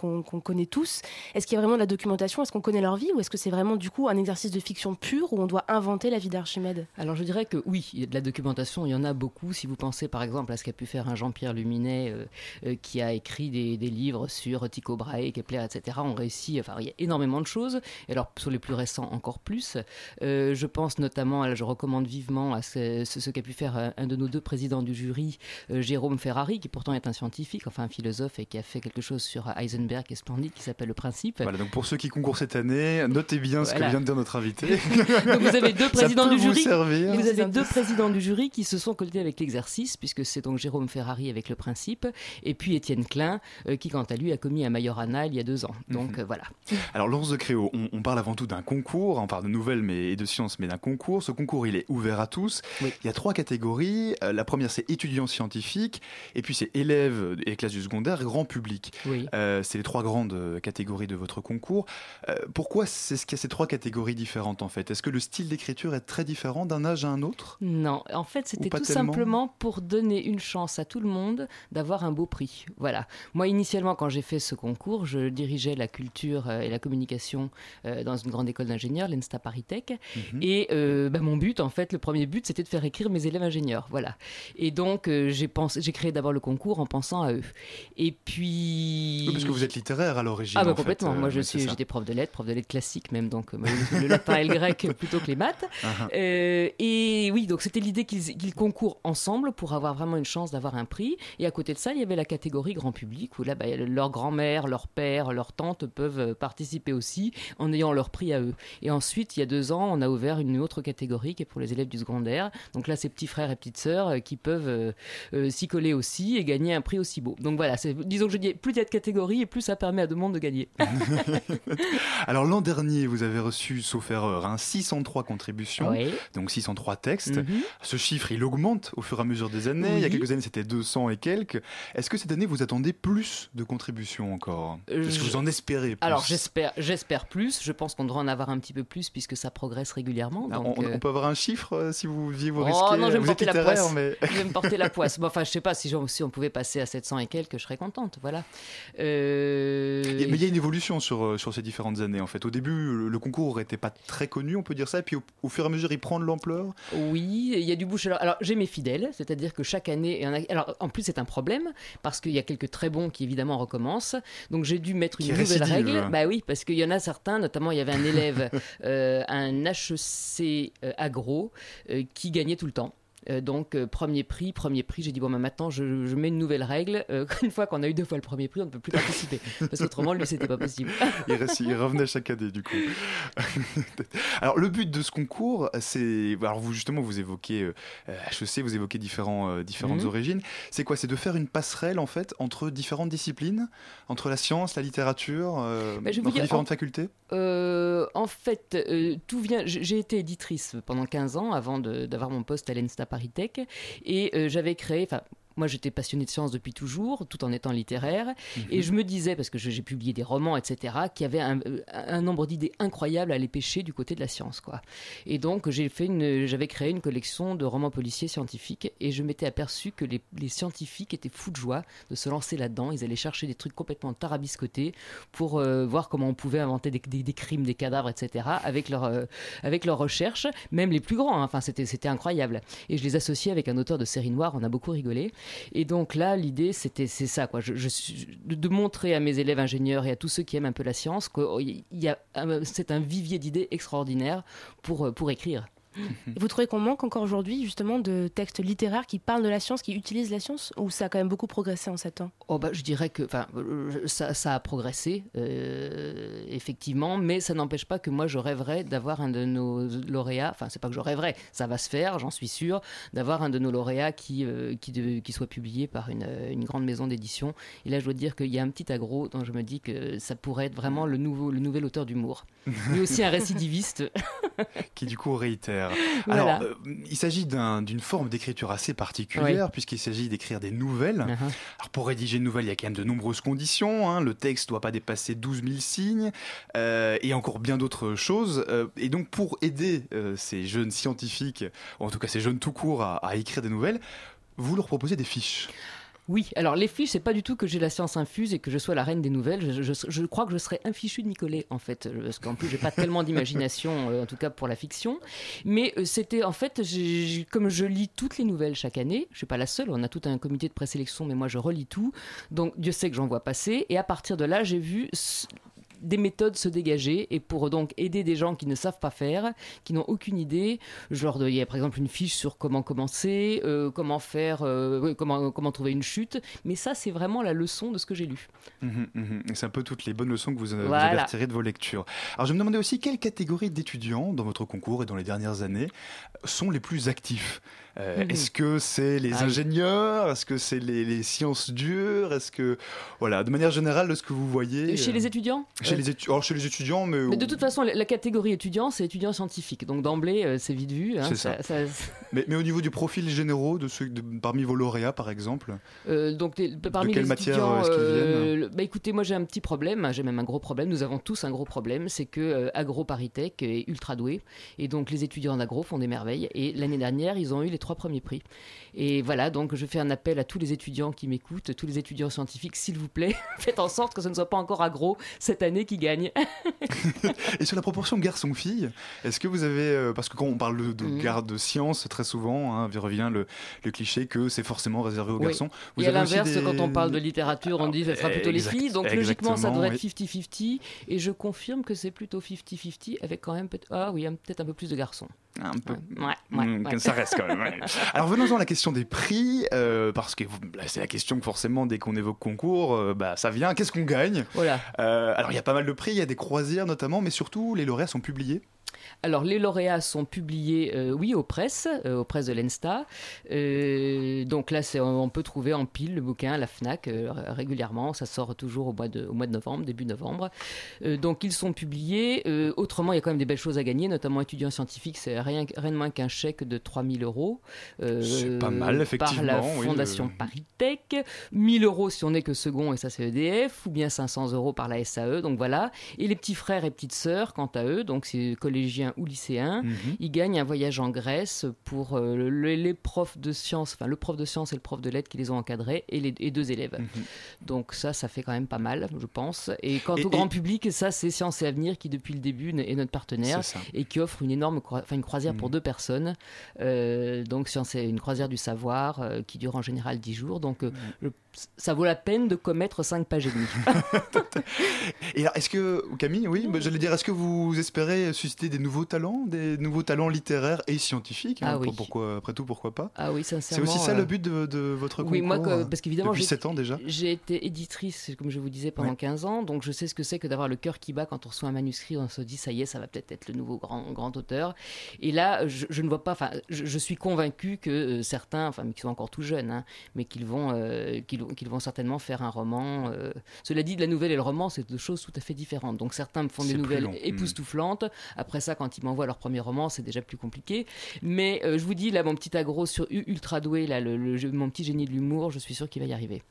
qu'on qu'on connaît tous, est-ce qu'il y a vraiment de la documentation? Est-ce qu'on connaît leur vie? Ou est-ce que c'est vraiment du coup un exercice de fiction pure où on doit inventer la vie d'Archimède? Alors je dirais que oui, il y a de la documentation, il y en a beaucoup. Si vous pensez par exemple à ce qu'a pu faire un Jean-Pierre Luminet euh, euh, qui a écrit des, des livres sur Tycho Brahe, Kepler, etc. On réussit, enfin il y a énormément de choses. Et alors sur les plus récents encore plus. Euh, je pense notamment, je recommande vivement à ce, ce- ce qu'a pu faire un, un de nos deux présidents du jury, euh, Jérôme Ferrari, qui pourtant est un scientifique, enfin un philosophe et qui a fait quelque chose sur Heisenberg qui est splendide, qui s'appelle Le Principe. Voilà, donc pour ceux qui concourent cette année, notez bien ce que vient de dire notre invité. Donc vous avez deux présidents du jury. Vous avez deux présidents du jury qui se sont coltés avec l'exercice, puisque c'est donc Jérôme Ferrari avec le principe, et puis Étienne Klein, euh, qui quant à lui a commis un Majorana il y a deux ans. Donc Mhm. euh, voilà. Alors, Laurence de Créo, on, on parle avant tout d'un concours, on parle de nouvelles mais, et de sciences, mais d'un concours. Ce concours, il est ouvert à tous. Il y a trois catégories. Euh, la première, c'est étudiants scientifiques, et puis c'est élèves et classes du secondaire, grand public. Oui. Euh, c'est les trois grandes euh, catégories de votre concours. Euh, pourquoi c'est ce qu'il y a ces trois catégories différentes en fait? Est-ce que le style d'écriture est très différent d'un âge à un autre? Non, en fait, c'était tout tellement simplement pour donner une chance à tout le monde d'avoir un beau prix. Voilà. Moi, initialement, quand j'ai fait ce concours, je dirigeais la culture euh, et la communication dans une grande école d'ingénieurs, l'ENSTA Paritech. Mhm. Et euh, bah, mon but, en fait, le premier but, c'était de faire écrire mes élèves ingénieurs. Voilà. Et donc, j'ai pensé, j'ai créé d'abord le concours en pensant à eux. Et puis. Oui, Parce que vous êtes littéraire à l'origine. Ah bah fait, complètement. euh, Moi, je ouais, c'est suis, j'étais prof de lettres, prof de lettres classiques même, donc euh, le, latin et le grec plutôt que les maths. Ah, ah. Euh, et oui, donc c'était l'idée qu'ils qu'ils concourent ensemble pour avoir vraiment une chance d'avoir un prix. Et à côté de ça, il y avait la catégorie grand public où là, bah, leur grand-mère, leur père, leur tante peuvent euh, participer aussi en ayant leur prix à eux. Et ensuite, il y a deux ans, on a ouvert une autre catégorie qui est pour les élèves du secondaire. Donc là, c'est petits frères et petites sœurs euh, qui peuvent euh, euh, s'y coller aussi et gagner un prix aussi beau. Donc voilà, c'est- disons que je dis plus il y a de catégories et plus plus ça permet à deux mondes de gagner. Alors l'an dernier, vous avez reçu, sauf erreur, hein, 603 contributions, Oui. donc 603 textes. Mhm. Ce chiffre, il augmente au fur et à mesure des années. Il y a quelques années, c'était 200 et quelques. Est-ce que cette année, vous attendez plus de contributions encore? Euh, Est-ce que vous en espérez plus? Alors j'espère, j'espère plus. Je pense qu'on devrait en avoir un petit peu plus puisque ça progresse régulièrement. Ah, donc, on, euh, on peut avoir un chiffre euh, si vous viez vous Oh risquer? non, je vais me porter la poisse. mais... Je vais me porter la poisse. Bon, enfin, je sais pas si, on pouvait passer à 700 et quelques, je serais contente. Voilà. Euh, Il y a- Mais il y a une évolution sur, euh, sur ces différentes années en fait. Au début, le, le concours n'était pas très connu, on peut dire ça, et puis au, au fur et à mesure, il prend de l'ampleur. Oui, il y a du bouche. Alors, alors j'ai mes fidèles, c'est-à-dire que chaque année, en a- alors en plus c'est un problème parce qu'il y a quelques très bons qui évidemment recommencent. Donc j'ai dû mettre une nouvelle règle. Bah oui, parce qu'il y en a certains, notamment il y avait un élève, euh, un HEC euh, agro, euh, qui gagnait tout le temps. Euh, donc euh, premier prix, premier prix, j'ai dit bon bah, maintenant je, je mets une nouvelle règle. Euh, une fois qu'on a eu deux fois le premier prix, on ne peut plus participer parce qu'autrement lui c'était pas possible. il, reste- il revenait chaque année du coup. alors le but de ce concours, c'est alors vous justement vous évoquez HEC, vous évoquez différents différentes Mhm. origines. C'est quoi? C'est de faire une passerelle en fait entre différentes disciplines, entre la science, la littérature, euh, Bah, je entre dire, différentes en- facultés? Euh, en fait, euh, tout vient. J'ai été éditrice pendant 15 ans avant d'avoir mon poste à l'ENSTA Paris Tech et euh, j'avais créé. Moi, j'étais passionnée de sciences depuis toujours, tout en étant littéraire. Et je me disais, parce que j'ai publié des romans, etc., qu'il y avait un, euh, un nombre d'idées incroyables à aller pêcher du côté de la science, quoi. Et donc, j'ai fait une, j'avais créé une collection de romans policiers scientifiques, et je m'étais aperçu que les, les scientifiques étaient fous de joie de se lancer là-dedans. Ils allaient chercher des trucs complètement tarabiscotés pour euh, voir comment on pouvait inventer des, des- des crimes, des cadavres, etc., avec leur, euh, avec leurs recherches, même les plus grands. hein. Enfin, c'était, c'était incroyable. Et je les associais avec un auteur de série noire. On a beaucoup rigolé. Et donc là, l'idée, c'était, c'est ça, quoi. Je, de, montrer à mes élèves ingénieurs et à tous ceux qui aiment un peu la science a, un- c'est un vivier d'idées extraordinaire pour, euh, pour écrire. Et vous trouvez qu'on manque encore aujourd'hui justement de textes littéraires qui parlent de la science, qui utilisent la science Ou ça a quand même beaucoup progressé en 7 ans? Oh bah, je dirais que enfin, euh, ça, ça a progressé, euh, effectivement, mais ça n'empêche pas que moi je rêverais d'avoir un de nos lauréats, enfin c'est pas que je rêverais, ça va se faire, j'en suis sûr, d'avoir un de nos lauréats qui, euh, qui, de- qui soit publié par une, une grande maison d'édition. Et là je dois dire qu'il y a un petit agro dont je me dis que ça pourrait être vraiment le, nouveau, le nouvel auteur d'humour. Lui aussi un récidiviste. qui du coup réitère. Voilà. Alors, euh, il s'agit d'un- d'une forme d'écriture assez particulière, Oui. puisqu'il s'agit d'écrire des nouvelles. Uh-huh. Alors, pour rédiger une nouvelle, il y a quand même de nombreuses conditions. hein. Le texte doit pas dépasser 12 000 signes, euh, et encore bien d'autres choses. Euh, et donc, pour aider ces jeunes scientifiques, ou en tout cas ces jeunes tout court, à, à écrire des nouvelles, vous leur proposez des fiches. Oui, alors les fiches, c'est pas du tout que j'ai la science infuse et que je sois la reine des nouvelles. Je, crois que je serais un fichu de Nicolet, en fait, euh, parce qu'en plus, j'ai pas tellement d'imagination, euh, en tout cas pour la fiction. Mais euh, c'était, en fait, comme je lis toutes les nouvelles chaque année, je suis pas la seule, on a tout un comité de présélection, mais moi je relis tout. Donc Dieu sait que j'en vois passer. Et à partir de là, j'ai vu des méthodes se dégager et pour donc aider des gens qui ne savent pas faire, qui n'ont aucune idée. Je leur donne, il y a par exemple une fiche sur comment commencer, euh, comment faire, euh, comment, comment trouver une chute. Mais ça, c'est vraiment la leçon de ce que j'ai lu. Mhm, mhm. C'est un peu toutes les bonnes leçons que vous, euh, vous avez retirées de vos lectures. Alors je me demandais aussi quelle catégorie d'étudiants dans votre concours et dans les dernières années sont les plus actifs? Euh, Mhm. Est-ce que c'est les Ah ingénieurs? Est-ce que c'est les, les sciences dures? Est-ce que voilà, de manière générale, de ce que vous voyez Chez euh, les étudiants? Chez les étudiants, chez les étudiants, mais, Mais de toute façon, la catégorie étudiant, c'est étudiant scientifique. Donc d'emblée, euh, c'est vite vu. hein, C'est ça. mais, mais au niveau du profil généraux de ceux de- parmi vos lauréats, par exemple. Euh, donc les- parmi quelle les matière, étudiants, est-ce qu'ils euh, viennent? bah écoutez, moi j'ai un petit problème, j'ai même un gros problème. Nous avons tous un gros problème, c'est que euh, Agro Paritech est ultra doué, et donc les étudiants d'agro font des merveilles. Et l'année dernière, ils ont eu les trois premiers prix. Et voilà, donc je fais un appel à tous les étudiants qui m'écoutent, tous les étudiants scientifiques, s'il vous plaît, faites en sorte que ce ne soit pas encore Agro cette année qui gagne. Et sur la proportion garçon-fille, est-ce que vous avez, euh, parce que quand on parle de, de Mhm. garde de science, très souvent, hein, revient le, le cliché que c'est forcément réservé aux Oui. garçons. Vous Et à l'inverse, des- quand on parle de littérature, on dit que ce sera plutôt Exact- les filles. Donc logiquement, ça devrait oui. être 50-50. Et je confirme que c'est plutôt 50-50 avec quand même peut ah, oui, peut-être un peu plus de garçons. Un peu. Ouais, ouais, Mm, ouais. Ça reste quand même. ouais. Alors venons-en à la question des prix, euh, parce que vous- là, c'est la question que forcément dès qu'on évoque concours, euh, bah, ça vient. Qu'est-ce qu'on gagne? Voilà. Euh, Alors il y a pas mal de prix, il y a des croisières notamment, mais surtout les lauréats sont publiés. Alors, les lauréats sont publiés, euh, oui, aux presses, euh, aux presses de l'ENSTA. Euh, donc là, on peut trouver en pile le bouquin à la FNAC régulièrement. Ça sort toujours au mois de, au mois de novembre, début novembre. Donc, ils sont publiés. Autrement, il y a quand même des belles choses à gagner, notamment étudiant scientifique, c'est rien, rien de moins qu'un chèque de 3000 euros. C'est pas mal, effectivement, Par la oui, Fondation le- Paritech. 1000 euros si on n'est que second, et ça c'est EDF, ou bien 500 euros par la SAE, donc voilà. Et les petits frères et petites sœurs, quant à eux, donc c'est collégiens ou lycéens, Mhm. ils gagnent un voyage en Grèce pour euh, le- les profs de sciences, enfin le prof de sciences et le prof de lettres qui les ont encadrés, et les et deux élèves. Mhm. Donc ça, ça fait quand même pas mal, je pense. Et quant Et- au grand et- public, ça c'est Sciences et Avenir qui depuis le début est notre partenaire C'est et qui offre une énorme, enfin une croisière pour deux personnes. Euh, donc Sciences et- une croisière du savoir euh, qui dure en général 10 jours. Donc euh, je- ça vaut la peine de commettre 5 pages et demie. Et est-ce que, Camille, oui, bah, j'allais dire, est-ce que vous espérez susciter des nouveaux talents, des nouveaux talents littéraires et scientifiques hein, Ah oui. pour- pourquoi, Après tout, pourquoi pas? Ah oui, C'est sincèrement. aussi ça euh, le but de, de votre Oui, concours moi, que- euh, parce qu'évidemment, depuis j'ai- 7 ans déjà. J'ai été éditrice, comme je vous disais, pendant Ouais. 15 ans, donc je sais ce que c'est que d'avoir le cœur qui bat quand on reçoit un manuscrit, on se dit ça y est, ça va peut-être être le nouveau grand, grand auteur. Et là, je, je ne vois pas, enfin, je, je suis convaincu que euh, certains, enfin, mais qui sont encore tout jeunes, hein, mais qu'ils vont, euh, qu'ils, qu'ils vont certainement faire un roman. euh. Cela dit, la nouvelle et le roman, c'est deux choses tout à fait différentes. Donc certains me font des nouvelles époustouflantes. Après ça, quand ils m'envoient leur premier roman, c'est déjà plus compliqué. Mais euh, je vous dis, là, mon petit agro sur U- Ultra Doué, là, le, le jeu- mon petit génie de l'humour, je suis sûr qu'il va y arriver.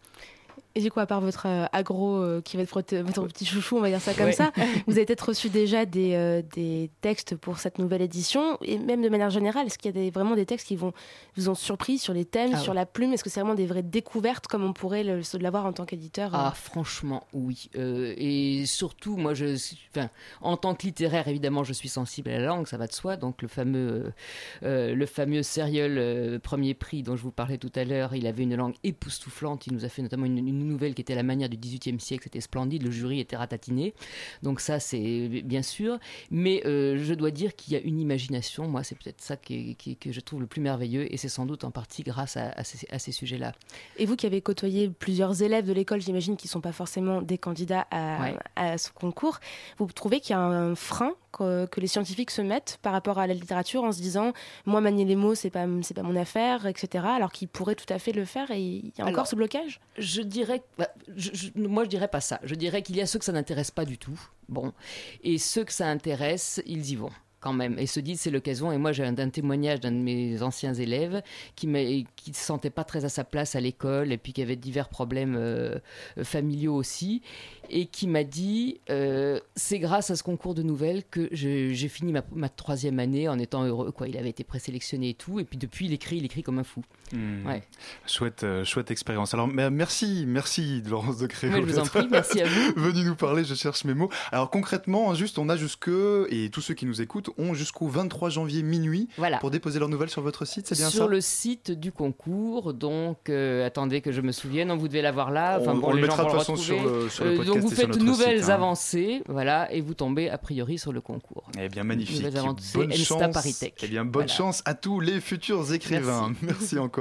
Et du coup, à part votre euh, agro euh, qui va être votre, petit chouchou, on va dire ça comme Ouais. ça, vous avez peut-être reçu déjà des, euh, des textes pour cette nouvelle édition. Et même de manière générale, est-ce qu'il y a des, vraiment des textes qui vont, vous ont surpris sur les thèmes, Ah sur ouais. la plume? Est-ce que c'est vraiment des vraies découvertes comme on pourrait l'avoir en tant qu'éditeur euh? Ah, franchement, oui. Et surtout, moi, je, suis- enfin, en tant que littéraire, évidemment, je suis sensible à la langue, ça va de soi. Donc, le fameux, le fameux Serial premier prix dont je vous parlais tout à l'heure, il avait une langue époustouflante. Il nous a fait notamment une, une nouvelle qui était à la manière du XVIIIe siècle. C'était splendide. Le jury était ratatiné. Donc, ça, c'est bien sûr. Mais euh, je dois dire qu'il y a une imagination. Moi, c'est peut-être ça qui que je trouve le plus merveilleux. Et c'est sans doute en partie grâce à, à ces, à ces sujets-là. Et vous qui avez côtoyé plusieurs élèves de l'école, j'imagine, qui ne sont pas forcément des candidats à, Ouais. à ce concours, vous trouvez qu'il y a un frein que, que les scientifiques se mettent par rapport à la littérature en se disant moi manier les mots c'est pas c'est pas mon affaire etc alors qu'ils pourraient tout à fait le faire et il y a encore Alors, ce blocage? Je dirais, bah, je- je- moi je dirais pas ça. Je dirais qu'il y a ceux que ça n'intéresse pas du tout, bon, et ceux que ça intéresse, ils y vont quand même et se disent c'est l'occasion. Et moi j'ai un, témoignage d'un de mes anciens élèves qui m'a- qui se sentait pas très à sa place à l'école et puis qui avait divers problèmes euh, familiaux aussi et qui m'a dit euh, c'est grâce à ce concours de nouvelles que j'ai fini ma, ma troisième année en étant heureux quoi. Il avait été présélectionné et tout et puis depuis il écrit, il écrit comme un fou. Ouais. Chouette, euh, chouette expérience. Alors, merci, merci Laurence de Créo. Mais je vous en prie, merci à vous. Venu nous parler, je cherche mes mots. Alors concrètement, juste, on a jusque, et tous ceux qui nous écoutent ont jusqu'au 23 janvier minuit Voilà. pour déposer leurs nouvelles sur votre site, c'est bien sur ça? le site du concours. Donc, euh, attendez que je me souvienne, vous devez l'avoir là. Enfin, On- bon, on le gens mettra de toute façon sur le- sur le Euh, podcast donc, vous et sur faites notre nouvelles site, hein. avancées, voilà, et vous tombez a priori sur le concours. Eh bien, magnifique. Bonne chance. Eh bien, bonne Voilà. chance à tous les futurs écrivains. Merci. Merci, encore,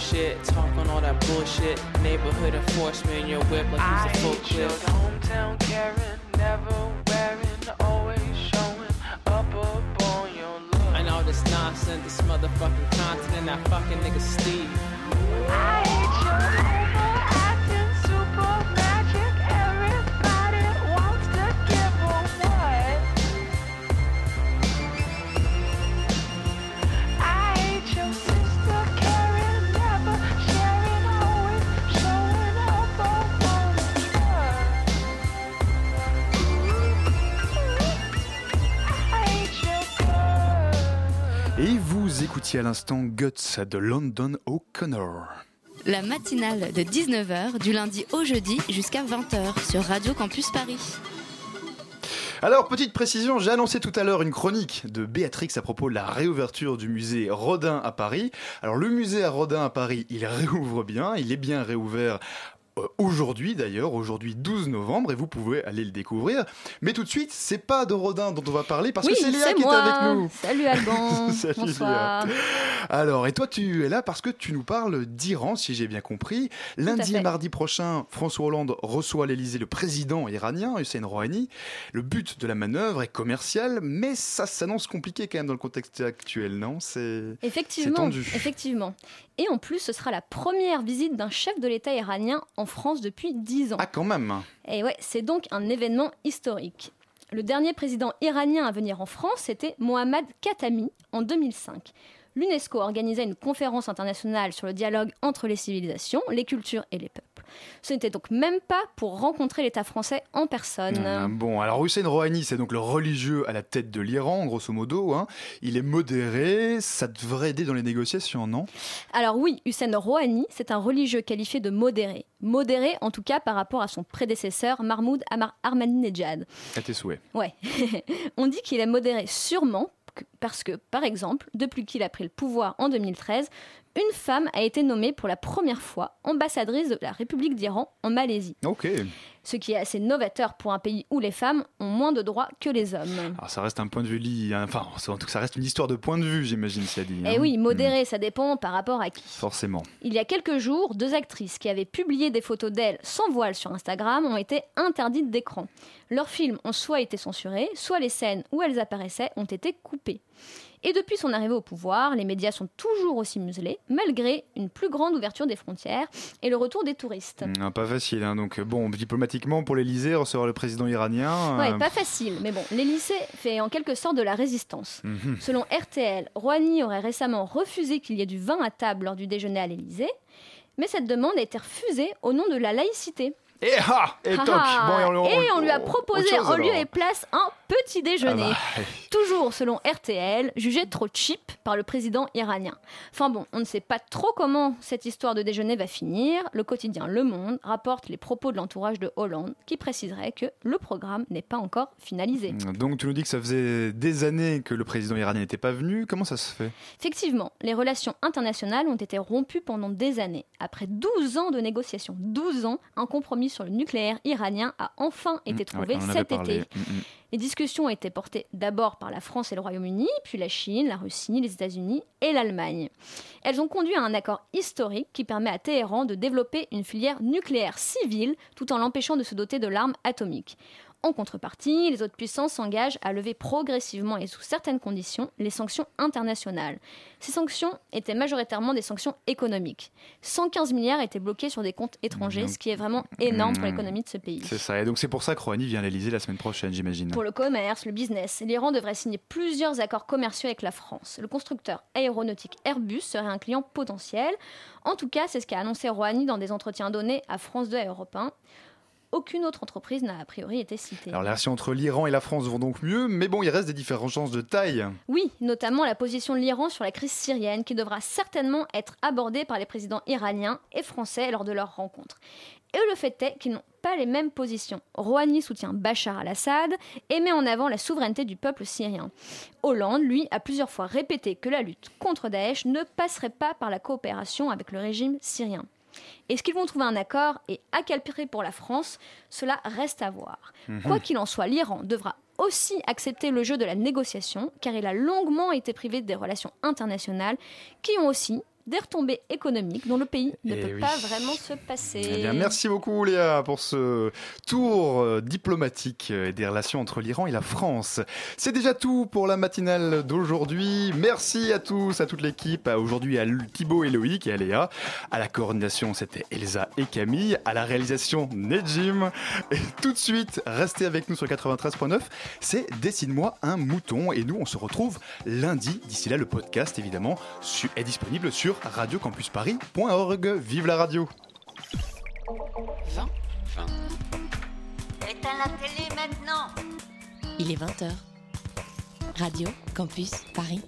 bullshit, talking all that bullshit. Neighborhood enforcement, your whip like he's a full clip. hometown Karen, never wearing, always showing up up on your look. And all this nonsense, this motherfucking continent, that fucking nigga Steve. I écoutiez à l'instant Guts de London O'Connor. La matinale de 19h du lundi au jeudi jusqu'à 20h sur Radio Campus Paris. Alors, petite précision, j'ai annoncé tout à l'heure une chronique de Béatrix à propos de la réouverture du musée Rodin à Paris. Alors, le musée à Rodin à Paris, il réouvre bien, il est bien réouvert aujourd'hui d'ailleurs, aujourd'hui 12 novembre, et vous pouvez aller le découvrir. Mais tout de suite, c'est pas de Rodin dont on va parler parce oui, que c'est Léa qui moi. est avec nous. Salut Alban. Salut, Bonsoir. Léa. Alors, et toi, tu es là parce que tu nous parles d'Iran, si j'ai bien compris. Lundi et mardi prochain, François Hollande reçoit à l'Elysée le président iranien, Hussein Rouhani. Le but de la manœuvre est commercial, mais ça s'annonce compliqué quand même dans le contexte actuel, non? C'est c'est Effectivement, tendu. effectivement. Et en plus, ce sera la première visite d'un chef de l'État iranien en France depuis 10 ans. Ah, quand même. Et ouais, c'est donc un événement historique. Le dernier président iranien à venir en France, c'était Mohammad Khatami en 2005. L'UNESCO organisait une conférence internationale sur le dialogue entre les civilisations, les cultures et les peuples. Ce n'était donc même pas pour rencontrer l'État français en personne. Ah, bon, alors Hussein Rouhani, c'est donc le religieux à la tête de l'Iran, grosso modo. hein. Il est modéré, ça devrait aider dans les négociations, non? Alors oui, Hussein Rouhani, c'est un religieux qualifié de modéré. Modéré en tout cas par rapport à son prédécesseur Mahmoud Ahmadinejad. À tes souhaits. Ouais. On dit qu'il est modéré sûrement parce que, par exemple, depuis qu'il a pris le pouvoir en 2013, une femme a été nommée pour la première fois ambassadrice de la République d'Iran en Malaisie. Ok. Ce qui est assez novateur pour un pays où les femmes ont moins de droits que les hommes. Alors ça reste un point de vue li... enfin, en tout cas, ça reste une histoire de point de vue, j'imagine, Siadi. Et Eh oui, modéré, ça dépend par rapport à qui. Forcément. Il y a quelques jours, deux actrices qui avaient publié des photos d'elles sans voile sur Instagram ont été interdites d'écran. Leurs films ont soit été censurés, soit les scènes où elles apparaissaient ont été coupées. Et depuis son arrivée au pouvoir, les médias sont toujours aussi muselés, malgré une plus grande ouverture des frontières et le retour des touristes. Mm, pas facile, hein. donc bon, diplomatiquement pour l'Elysée, recevoir le président iranien. Ouais, euh, pas facile, mais bon, l'Élysée fait en quelque sorte de la résistance. Mhm. Selon RTL, Rouhani aurait récemment refusé qu'il y ait du vin à table lors du déjeuner à l'Élysée, mais cette demande a été refusée au nom de la laïcité. Et ah Et toc Ah, Bon, et on- et on lui a proposé chose, en lieu et place un petit déjeuner. Ah bah, Toujours selon RTL, jugé trop cheap par le président iranien. Enfin bon, on ne sait pas trop comment cette histoire de déjeuner va finir. Le quotidien Le Monde rapporte les propos de l'entourage de Hollande qui préciserait que le programme n'est pas encore finalisé. Donc tu nous dis que ça faisait des années que le président iranien n'était pas venu. Comment ça se fait? Effectivement, les relations internationales ont été rompues pendant des années. Après 12 ans de négociations, 12 ans, un compromis sur le nucléaire iranien a enfin été Mm, trouvé ouais, cet été. Mm, mm. Les discussions ont été portées d'abord par la France et le Royaume-Uni, puis la Chine, la Russie, les États-Unis et l'Allemagne. Elles ont conduit à un accord historique qui permet à Téhéran de développer une filière nucléaire civile tout en l'empêchant de se doter de l'arme atomique. En contrepartie, les autres puissances s'engagent à lever progressivement et sous certaines conditions les sanctions internationales. Ces sanctions étaient majoritairement des sanctions économiques. 115 milliards étaient bloqués sur des comptes étrangers, ce qui est vraiment énorme pour Mmh. l'économie de ce pays. C'est ça. Et donc c'est pour ça que Rouhani vient à l'Elysée la semaine prochaine, j'imagine. Pour le commerce, le business, l'Iran devrait signer plusieurs accords commerciaux avec la France. Le constructeur aéronautique Airbus serait un client potentiel. En tout cas, c'est ce qu'a annoncé Rouhani dans des entretiens donnés à France 2 et Europe 1. Aucune autre entreprise n'a a priori été citée. Alors les relations entre l'Iran et la France vont donc mieux, mais bon, il reste des différences de taille. Oui, notamment la position de l'Iran sur la crise syrienne qui devra certainement être abordée par les présidents iraniens et français lors de leur rencontre. Et le fait est qu'ils n'ont pas les mêmes positions. Rouhani soutient Bachar al-Assad et met en avant la souveraineté du peuple syrien. Hollande, lui, a plusieurs fois répété que la lutte contre Daesh ne passerait pas par la coopération avec le régime syrien. Est-ce qu'ils vont trouver un accord et à quel prix pour la France? Cela reste à voir. Mhm. Quoi qu'il en soit, l'Iran devra aussi accepter le jeu de la négociation car il a longuement été privé des relations internationales qui ont aussi des retombées économiques dont le pays ne Eh peut oui. pas vraiment se passer. Eh bien, merci beaucoup Léa pour ce tour euh, diplomatique euh, des relations entre l'Iran et la France. C'est déjà tout pour la matinale d'aujourd'hui. Merci à tous, à toute l'équipe, à aujourd'hui à Thibaut et Loïc et à Léa. À la coordination, c'était Elsa et Camille. À la réalisation, Nejim. Et tout de suite, restez avec nous sur 93.9. C'est Dessine-moi un mouton. Et nous, on se retrouve lundi. D'ici là, le podcast, évidemment, est disponible sur radiocampusparis.org. Vive la radio! 20. Éteins la télé maintenant Il est 20h. Radio Campus Paris.